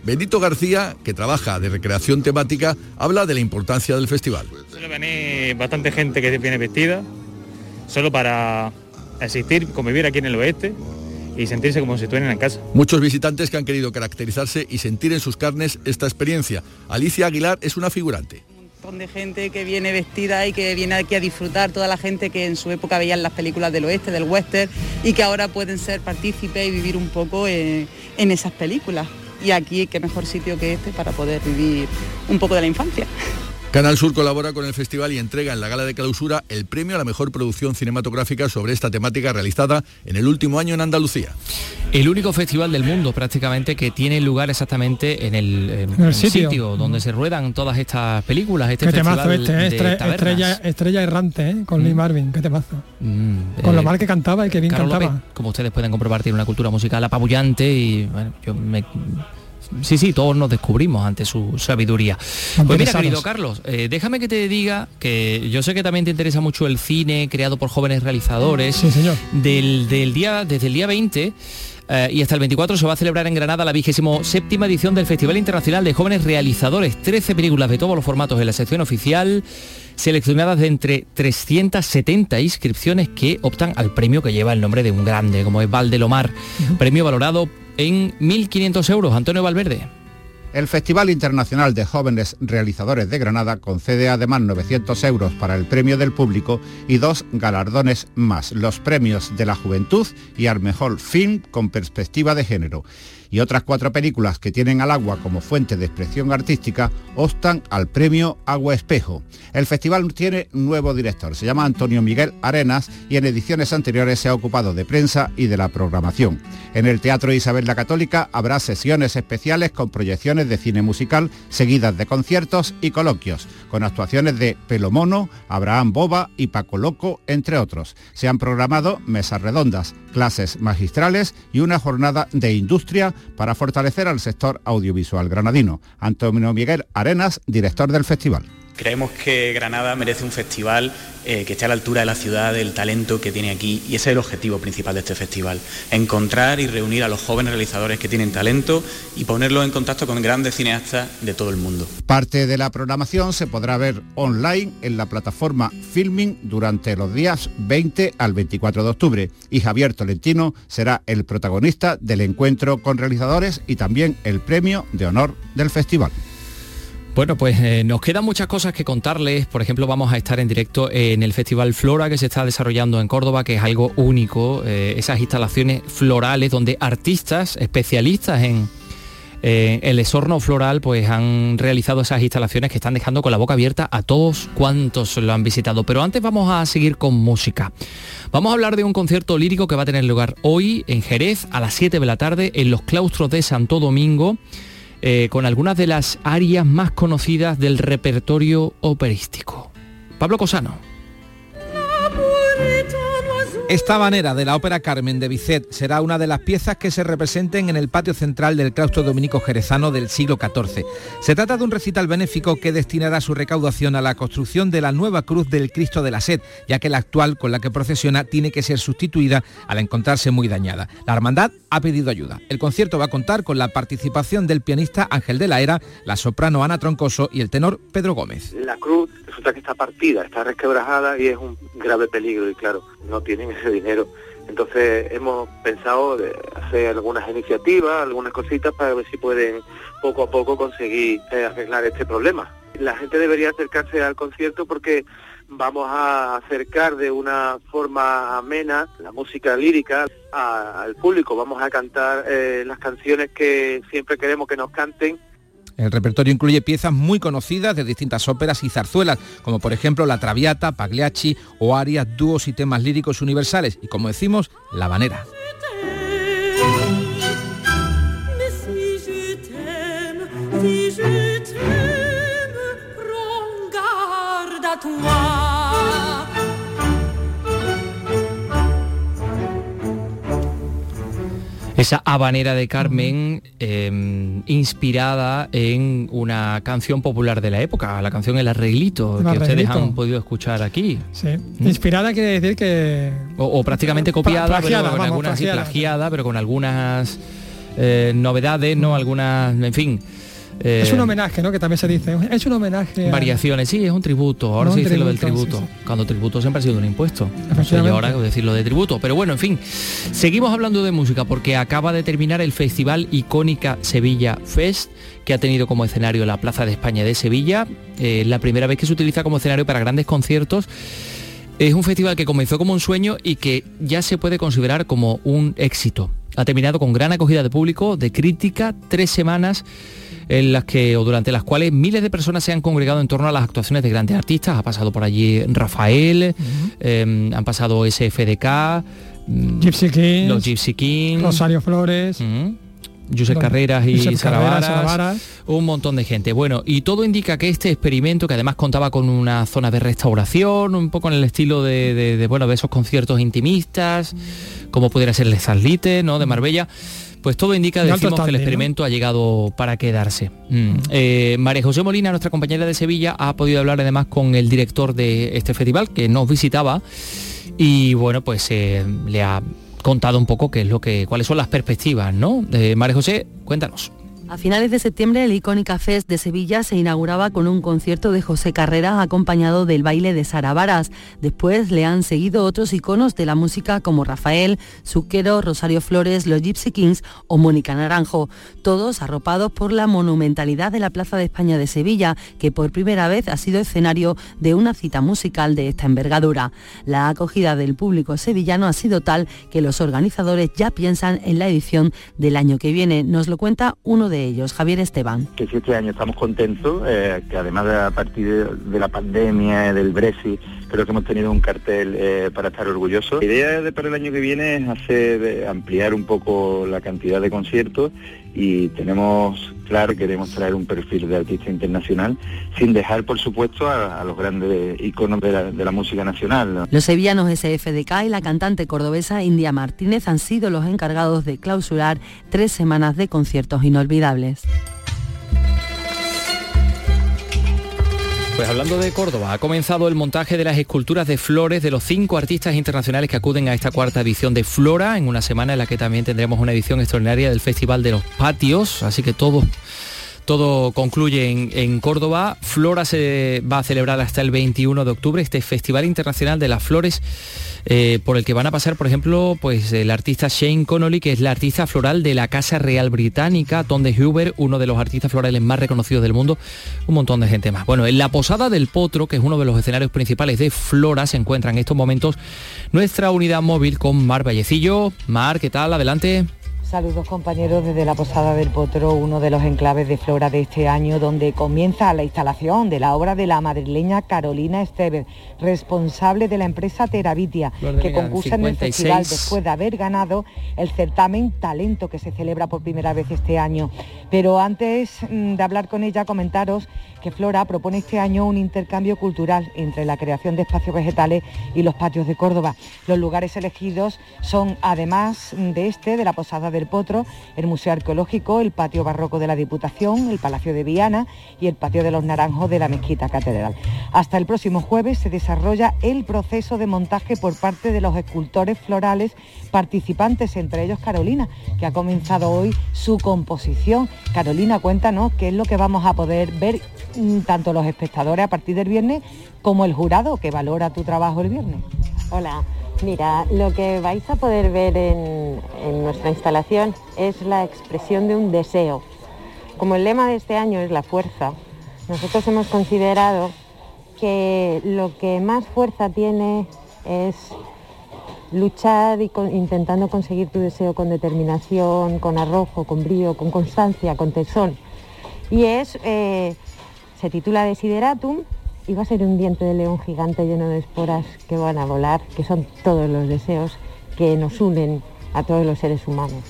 Speaker 32: Benito García, que trabaja de recreación temática, habla de la importancia del festival.
Speaker 33: Suele venir bastante gente que viene vestida, solo para asistir, convivir aquí en el oeste y sentirse como si estuvieran en casa.
Speaker 32: Muchos visitantes que han querido caracterizarse y sentir en sus carnes esta experiencia. Alicia Aguilar es una figurante.
Speaker 34: montón de gente que viene vestida y que viene aquí a disfrutar, toda la gente que en su época veían las películas del oeste, del western, y que ahora pueden ser partícipes y vivir un poco en, en esas películas. Y aquí, qué mejor sitio que este para poder vivir un poco de la infancia.
Speaker 32: Canal Sur colabora con el festival y entrega en la gala de clausura el premio a la mejor producción cinematográfica sobre esta temática realizada en el último año en Andalucía.
Speaker 3: El único festival del mundo prácticamente que tiene lugar exactamente en el, en
Speaker 29: el
Speaker 3: el
Speaker 29: sitio.
Speaker 3: sitio. donde se ruedan todas estas películas. Este
Speaker 29: Qué
Speaker 3: festival
Speaker 29: temazo este, ¿eh?
Speaker 3: de
Speaker 29: Estre-
Speaker 3: tabernas.
Speaker 29: estrella, estrella errante, ¿eh? con Lee Marvin, qué temazo.
Speaker 3: Mm,
Speaker 29: Con
Speaker 3: eh,
Speaker 29: lo mal que cantaba y que bien
Speaker 3: Carlos
Speaker 29: cantaba.
Speaker 3: López, como ustedes pueden comprobar, tiene una cultura musical apabullante y bueno, yo me... Sí, sí, todos nos descubrimos ante su sabiduría. Pues mira, querido Carlos, eh, déjame que te diga que yo sé que también te interesa mucho el cine creado por jóvenes realizadores.
Speaker 29: Sí, señor.
Speaker 3: Del, del día, desde el día 20 eh, y hasta el 24 se va a celebrar en Granada la vigésimo séptima edición del Festival Internacional de Jóvenes Realizadores. 13 películas de todos los formatos en la sección oficial, seleccionadas de entre 370 inscripciones que optan al premio que lleva el nombre de un grande, como es Valdelomar. Premio valorado en 1.500 euros. Antonio Valverde.
Speaker 35: El Festival Internacional de Jóvenes Realizadores de Granada concede además 900 euros para el premio del público y dos galardones más, los premios de la juventud y al mejor film con perspectiva de género y otras cuatro películas que tienen al agua como fuente de expresión artística optan al premio Agua Espejo. El festival tiene nuevo director, se llama Antonio Miguel Arenas y en ediciones anteriores se ha ocupado de prensa y de la programación. En el Teatro Isabel la Católica habrá sesiones especiales con proyecciones de cine musical seguidas de conciertos y coloquios, con actuaciones de Pelomono, Abraham Boba y Paco Loco, entre otros. Se han programado mesas redondas, clases magistrales y una jornada de industria para fortalecer al sector audiovisual granadino. Antonio Miguel Arenas, director del festival.
Speaker 36: Creemos que Granada merece un festival eh, que esté a la altura de la ciudad, del talento que tiene aquí y ese es el objetivo principal de este festival. Encontrar y reunir a los jóvenes realizadores que tienen talento y ponerlos en contacto con grandes cineastas de todo el mundo.
Speaker 35: Parte de la programación se podrá ver online en la plataforma Filming durante los días 20 al 24 de octubre y Javier Tolentino será el protagonista del encuentro con realizadores y también el premio de honor del festival.
Speaker 3: Bueno, pues eh, nos quedan muchas cosas que contarles. Por ejemplo, vamos a estar en directo en el Festival Flora que se está desarrollando en Córdoba, que es algo único. eh, esas instalaciones florales donde artistas especialistas en eh, el esorno floral pues han realizado esas instalaciones que están dejando con la boca abierta a todos cuantos lo han visitado. Pero antes vamos a seguir con música. Vamos a hablar de un concierto lírico que va a tener lugar hoy en Jerez a las 7 de la tarde en los claustros de Santo Domingo eh, con algunas de las áreas más conocidas del repertorio operístico. Pablo Cosano.
Speaker 37: Esta manera de la ópera Carmen de Bizet será una de las piezas que se representen en el patio central del claustro dominico jerezano del siglo XIV. Se trata de un recital benéfico que destinará su recaudación a la construcción de la nueva cruz del Cristo de la Sed, ya que la actual con la que procesiona tiene que ser sustituida al encontrarse muy dañada. La hermandad ha pedido ayuda. El concierto va a contar con la participación del pianista Ángel de la Era, la soprano Ana Troncoso y el tenor Pedro Gómez.
Speaker 38: La cruz resulta que está partida, está resquebrajada y es un grave peligro y claro, no tienen ese dinero. Entonces hemos pensado hacer algunas iniciativas, algunas cositas para ver si pueden poco a poco conseguir eh, arreglar este problema. La gente debería acercarse al concierto porque vamos a acercar de una forma amena la música lírica al público. Vamos a cantar eh, las canciones que siempre queremos que nos canten
Speaker 37: El repertorio incluye piezas muy conocidas de distintas óperas y zarzuelas, como por ejemplo La Traviata, Pagliacci o arias, dúos y temas líricos universales, y como decimos, La Banera.
Speaker 3: Esa habanera de Carmen eh, inspirada en una canción popular de la época, la canción El Arreglito,
Speaker 29: El
Speaker 3: que ustedes han podido escuchar aquí.
Speaker 29: Sí. Inspirada quiere decir que...
Speaker 3: O, o prácticamente copiada,
Speaker 29: plagiada,
Speaker 3: pero con
Speaker 29: vamos,
Speaker 3: algunas sí,
Speaker 29: plagiada.
Speaker 3: plagiada, pero con algunas eh, novedades, ¿no? Algunas, en fin. Eh,
Speaker 29: Es un homenaje, ¿no? Que también se dice. Es un homenaje. a-
Speaker 3: Variaciones, sí, es un tributo. Ahora
Speaker 29: No,
Speaker 3: se dice lo del
Speaker 29: tributo.
Speaker 3: Cuando tributo siempre ha sido un impuesto. No sé yo ahora decirlo de tributo. Pero bueno, en fin. Seguimos hablando de música porque acaba de terminar el festival Icónica Sevilla Fest, que ha tenido como escenario la Plaza de España de Sevilla. Eh, la primera vez que se utiliza como escenario para grandes conciertos. Es un festival que comenzó como un sueño y que ya se puede considerar como un éxito. Ha terminado con gran acogida de público, de crítica, tres semanas en las que o durante las cuales miles de personas se han congregado en torno a las actuaciones de grandes artistas. Ha pasado por allí Rafael, eh, han pasado SFDK, mm,
Speaker 29: Gypsy Kings,
Speaker 3: los Gypsy Kings,
Speaker 29: Rosario Flores.
Speaker 3: Josep
Speaker 29: Don-
Speaker 3: Carreras y
Speaker 29: Josep Carreras,
Speaker 3: un montón de gente. Bueno, y todo indica que este experimento, que además contaba con una zona de restauración, un poco en el estilo de, de- de, bueno, de esos conciertos intimistas, como pudiera ser el Sarlite, ¿no? De Marbella. Pues todo indica, decimos, que el experimento ha llegado para quedarse. Mm. Eh, María José Molina, nuestra compañera de Sevilla, ha podido hablar además con el director de este festival, que nos visitaba, y bueno, pues eh, le ha contado un poco qué es lo que, cuáles son las perspectivas, ¿no? Eh, María José, cuéntanos.
Speaker 39: A finales de septiembre, el Icónica Fest de Sevilla se inauguraba con un concierto de José Carrera acompañado del baile de Sara Varas. Después le han seguido otros iconos de la música como Rafael, Zucchero, Rosario Flores, los Gypsy Kings o Mónica Naranjo, todos arropados por la monumentalidad de la Plaza de España de Sevilla, que por primera vez ha sido escenario de una cita musical de esta envergadura. La acogida del público sevillano ha sido tal que los organizadores ya piensan en la edición del año que viene. Nos lo cuenta uno de ellos, Javier Esteban.
Speaker 40: Que este año estamos contentos, eh, que además de a partir de, de la pandemia, del Brexit, creo que hemos tenido un cartel eh, para estar orgullosos. La idea de para el año que viene es hacer eh, ampliar un poco la cantidad de conciertos y tenemos claro que queremos traer un perfil de artista internacional sin dejar por supuesto a, los grandes iconos de la, música nacional.
Speaker 39: Los sevillanos SFDK y la cantante cordobesa India Martínez han sido los encargados de clausurar tres semanas de conciertos inolvidables.
Speaker 3: Pues hablando de Córdoba, ha comenzado el montaje de las esculturas de flores de los cinco artistas internacionales que acuden a esta cuarta edición de Flora, en una semana en la que también tendremos una edición extraordinaria del Festival de los Patios, así que todo todo concluye en, Córdoba. Flora se va a celebrar hasta el 21 de octubre este Festival Internacional de las Flores, eh, por el que van a pasar, por ejemplo, pues el artista Shane Connolly, que es la artista floral de la Casa Real Británica, Tom de Huber, uno de los artistas florales más reconocidos del mundo, un montón de gente más. Bueno, en la Posada del Potro, que es uno de los escenarios principales de Flora, se encuentra en estos momentos nuestra unidad móvil con Mar Vallecillo. Mar, ¿qué tal? Adelante.
Speaker 41: Saludos compañeros desde la Posada del Potro, uno de los enclaves de flora de este año, donde comienza la instalación de la obra de la madrileña Carolina Esteves, responsable de la empresa Teravitia, que concursa en el festival después de haber ganado el certamen Talento que se celebra por primera vez este año. Pero antes de hablar con ella, comentaros que Flora propone este año un intercambio cultural entre la creación de espacios vegetales y los patios de Córdoba. Los lugares elegidos son, además de este, de la Posada del Potro, el Museo Arqueológico, el Patio Barroco de la Diputación, el Palacio de Viana y el Patio de los Naranjos de la Mezquita Catedral. Hasta el próximo jueves se desarrolla el proceso de montaje por parte de los escultores florales participantes, entre ellos Carolina, que ha comenzado hoy su composición. Carolina, cuéntanos qué es lo que vamos a poder ver tanto los espectadores a partir del viernes como el jurado que valora tu trabajo el viernes.
Speaker 42: Hola, mira, lo que vais a poder ver en, nuestra instalación es la expresión de un deseo. Como el lema de este año es la fuerza, nosotros hemos considerado que lo que más fuerza tiene es luchar y intentando conseguir tu deseo con determinación, con arrojo, con brío, con constancia, con tesón. Y es eh, se titula Desideratum va a ser un diente de león gigante lleno de esporas que van a volar, que son todos los deseos que nos unen a todos los seres humanos.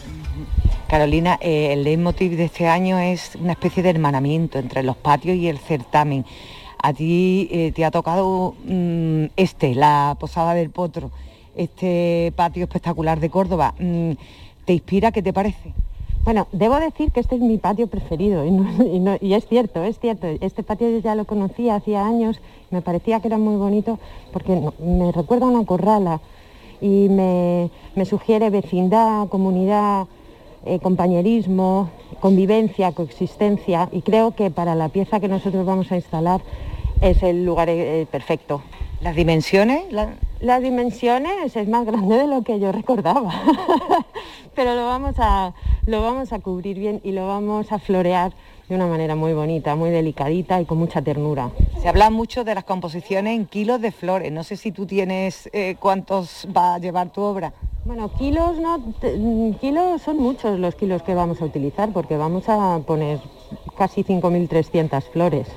Speaker 41: Carolina, eh, el leitmotiv de este año es una especie de hermanamiento entre los patios y el certamen. A ti eh, te ha tocado mmm, este, la Posada del Potro, este patio espectacular de Córdoba. Mm, ¿Te inspira? ¿Qué te parece?
Speaker 42: Bueno, debo decir que este es mi patio preferido y, no, y, no, y, es cierto, es cierto. Este patio yo ya lo conocía hacía años, me parecía que era muy bonito porque me recuerda a una corrala y me, me sugiere vecindad, comunidad, eh, compañerismo, convivencia, coexistencia y creo que para la pieza que nosotros vamos a instalar es el lugar eh, perfecto.
Speaker 41: ¿Las dimensiones? La...
Speaker 42: Las dimensiones es más grande de lo que yo recordaba, pero lo vamos, a, lo vamos a cubrir bien y lo vamos a florear de una manera muy bonita, muy delicadita y con mucha ternura.
Speaker 41: Se habla mucho de las composiciones en kilos de flores, no sé si tú tienes eh, cuántos va a llevar tu obra.
Speaker 42: Bueno, kilos no, kilos son muchos los kilos que vamos a utilizar porque vamos a poner casi 5.300 flores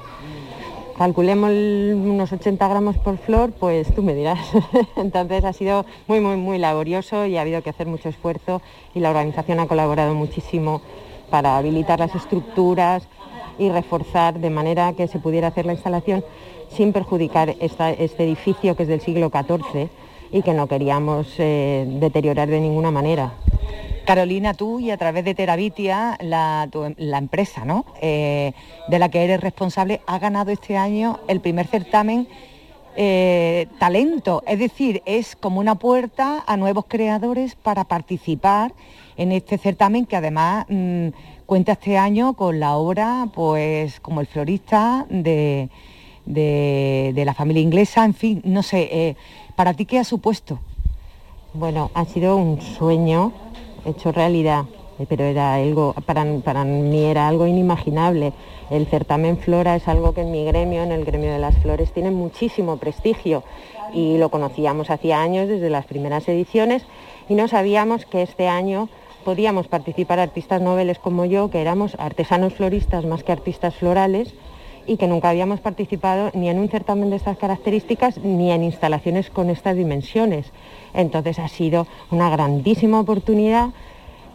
Speaker 42: calculemos unos 80 gramos por flor, pues tú me dirás. Entonces ha sido muy, muy, muy laborioso y ha habido que hacer mucho esfuerzo y la organización ha colaborado muchísimo para habilitar las estructuras y reforzar de manera que se pudiera hacer la instalación sin perjudicar este edificio que es del siglo XIV y que no queríamos eh, deteriorar de ninguna manera.
Speaker 41: Carolina, tú y a través de Teravitia, la, empresa ¿no? Eh, de la que eres responsable, ha ganado este año el primer certamen eh, talento, es decir, es como una puerta a nuevos creadores para participar en este certamen que además mm, cuenta este año con la obra, pues como el florista de la familia inglesa, en fin, no sé, eh, ¿para ti qué ha supuesto?
Speaker 42: Bueno, ha sido un sueño hecho realidad, eh, pero era algo, para, para mí era algo inimaginable. El certamen Flora es algo que en mi gremio, en el gremio de las flores, tiene muchísimo prestigio y lo conocíamos hacía años desde las primeras ediciones y no sabíamos que este año podíamos participar artistas noveles como yo, que éramos artesanos floristas más que artistas florales y que nunca habíamos participado ni en un certamen de estas características ni en instalaciones con estas dimensiones. Entonces ha sido una grandísima oportunidad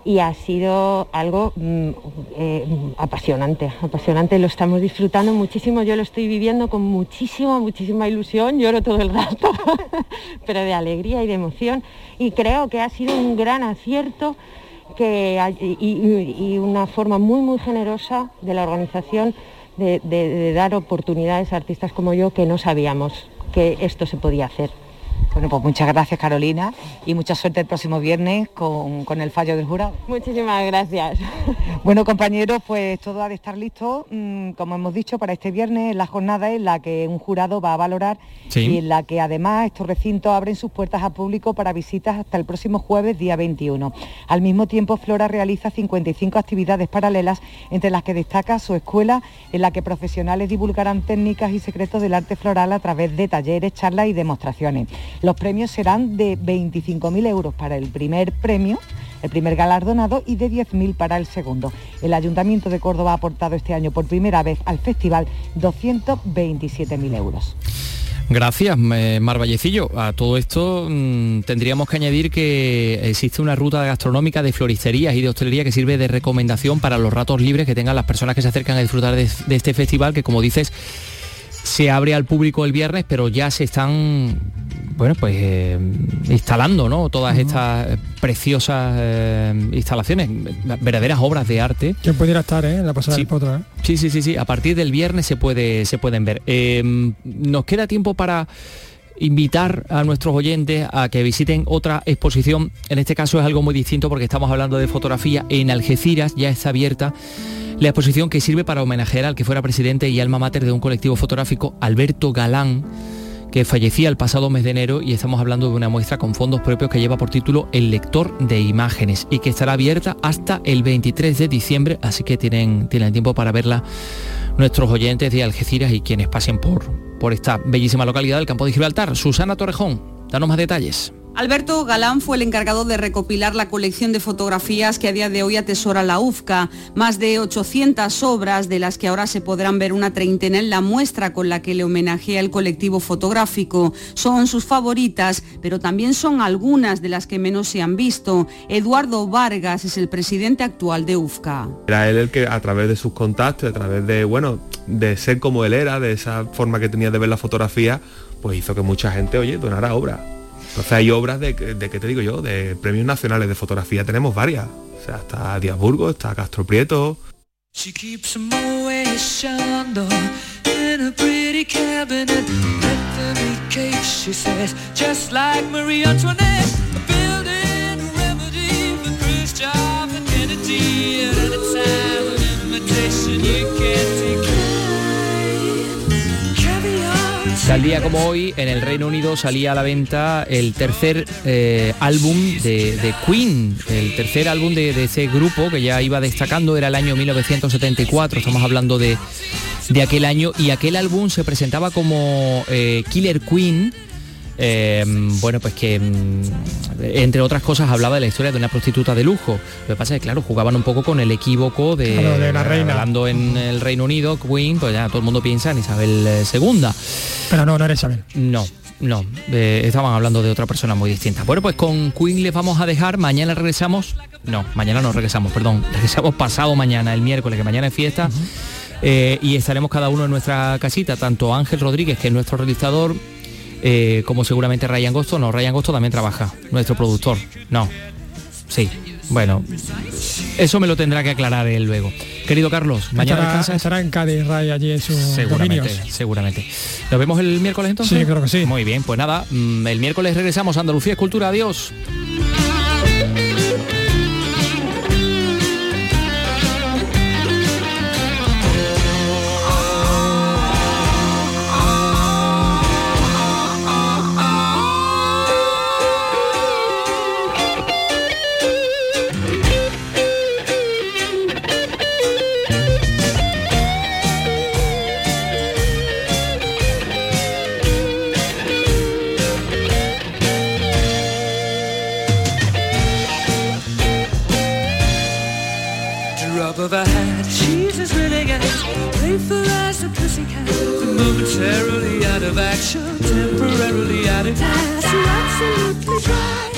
Speaker 42: y ha sido algo mm, eh, apasionante, apasionante, lo estamos disfrutando muchísimo, yo lo estoy viviendo con muchísima, muchísima ilusión, lloro todo el rato, pero de alegría y de emoción y creo que ha sido un gran acierto y, una forma muy muy generosa de la organización de dar oportunidades a artistas como yo que no sabíamos que esto se podía hacer.
Speaker 41: Bueno, pues muchas gracias Carolina y mucha suerte el próximo viernes con, con el fallo del jurado.
Speaker 42: Muchísimas gracias.
Speaker 41: Bueno compañeros, pues todo ha de estar listo, mm, como hemos dicho, para este viernes, la jornada en la que un jurado va a valorar
Speaker 3: Sí.
Speaker 41: y en la que además estos recintos abren sus puertas al público para visitas hasta el próximo jueves, día 21. Al mismo tiempo, Flora realiza 55 actividades paralelas, entre las que destaca su escuela, en la que profesionales divulgarán técnicas y secretos del arte floral a través de talleres, charlas y demostraciones. Los premios serán de 25.000 euros para el primer premio, el primer galardonado y de 10.000 para el segundo. El Ayuntamiento de Córdoba ha aportado este año por primera vez al festival 227.000 euros.
Speaker 3: Gracias, eh, Mar Vallecillo. A todo esto mm, tendríamos que añadir que existe una ruta gastronómica de floristerías y de hostelería que sirve de recomendación para los ratos libres que tengan las personas que se acercan a disfrutar de, de este festival, que como dices, se abre al público el viernes, pero ya se están, bueno, pues eh, instalando, ¿no? Todas estas eh, preciosas eh, instalaciones, verdaderas obras de arte.
Speaker 29: ¿Quién pudiera estar eh, en la pasada
Speaker 3: Sí.
Speaker 29: eh?
Speaker 3: Sí, sí, sí, sí. A partir del viernes se puede, se pueden ver. Eh, nos queda tiempo para invitar a nuestros oyentes a que visiten otra exposición. En este caso es algo muy distinto porque estamos hablando de fotografía en Algeciras, ya está abierta la exposición que sirve para homenajear al que fuera presidente y alma mater de un colectivo fotográfico, Alberto Galán, que fallecía el pasado mes de enero y estamos hablando de una muestra con fondos propios que lleva por título El lector de imágenes y que estará abierta hasta el 23 de diciembre, así que tienen, tienen tiempo para verla nuestros oyentes de Algeciras y quienes pasen por, por esta bellísima localidad del campo de Gibraltar. Susana Torrejón, danos más detalles.
Speaker 43: Alberto Galán fue el encargado de recopilar la colección de fotografías que a día de hoy atesora la UFCA. Más de 800 obras, de las que ahora se podrán ver una treintena en la muestra con la que le homenajea el colectivo fotográfico. Son sus favoritas, pero también son algunas de las que menos se han visto. Eduardo Vargas es el presidente actual de UFCA.
Speaker 44: Era él el que a través de sus contactos, a través de, bueno, de ser como él era, de esa forma que tenía de ver la fotografía, pues hizo que mucha gente, oye, donara obras. Entonces hay obras de, ¿qué te digo yo? De premios nacionales de fotografía tenemos varias. O sea, está Díaz Burgos, está Castro Prieto.
Speaker 28: She
Speaker 3: Tal día como hoy, en el Reino Unido salía a la venta el tercer eh, álbum de, de Queen, el tercer álbum de, ese grupo que ya iba destacando, era el año 1974, estamos hablando de, de aquel año, y aquel álbum se presentaba como eh, Killer Queen. Eh, bueno, pues que mm, entre otras cosas hablaba de la historia de una prostituta de lujo. Lo que pasa es que, claro, jugaban un poco con el equívoco de,
Speaker 29: Claro, de la reina.
Speaker 3: hablando en el Reino Unido, Queen, pues ya todo el mundo piensa en Isabel eh, II.
Speaker 29: Pero no, no eres Isabel.
Speaker 3: No, no, eh, estaban hablando de otra persona muy distinta. Bueno, pues con Queen les vamos a dejar, mañana regresamos, no, mañana no regresamos, perdón, regresamos pasado mañana, el miércoles, que mañana es fiesta, eh, y estaremos cada uno en nuestra casita, tanto Ángel Rodríguez, que es nuestro realizador, eh, como seguramente Ryan Gosto, no, Ryan Gosto también trabaja, nuestro productor, no, sí, Bueno, eso me lo tendrá que aclarar él luego. Querido Carlos, mañana
Speaker 4: estará,
Speaker 3: descansas.
Speaker 4: estará en Cádiz, Ray, allí en sus
Speaker 3: Seguramente,
Speaker 4: dominios.
Speaker 3: seguramente. ¿Nos vemos el miércoles entonces?
Speaker 4: Sí, creo que sí.
Speaker 3: Muy bien, pues nada, mm, el miércoles regresamos a Andalucía Escultura. Adiós.
Speaker 45: got it. That's absolutely right.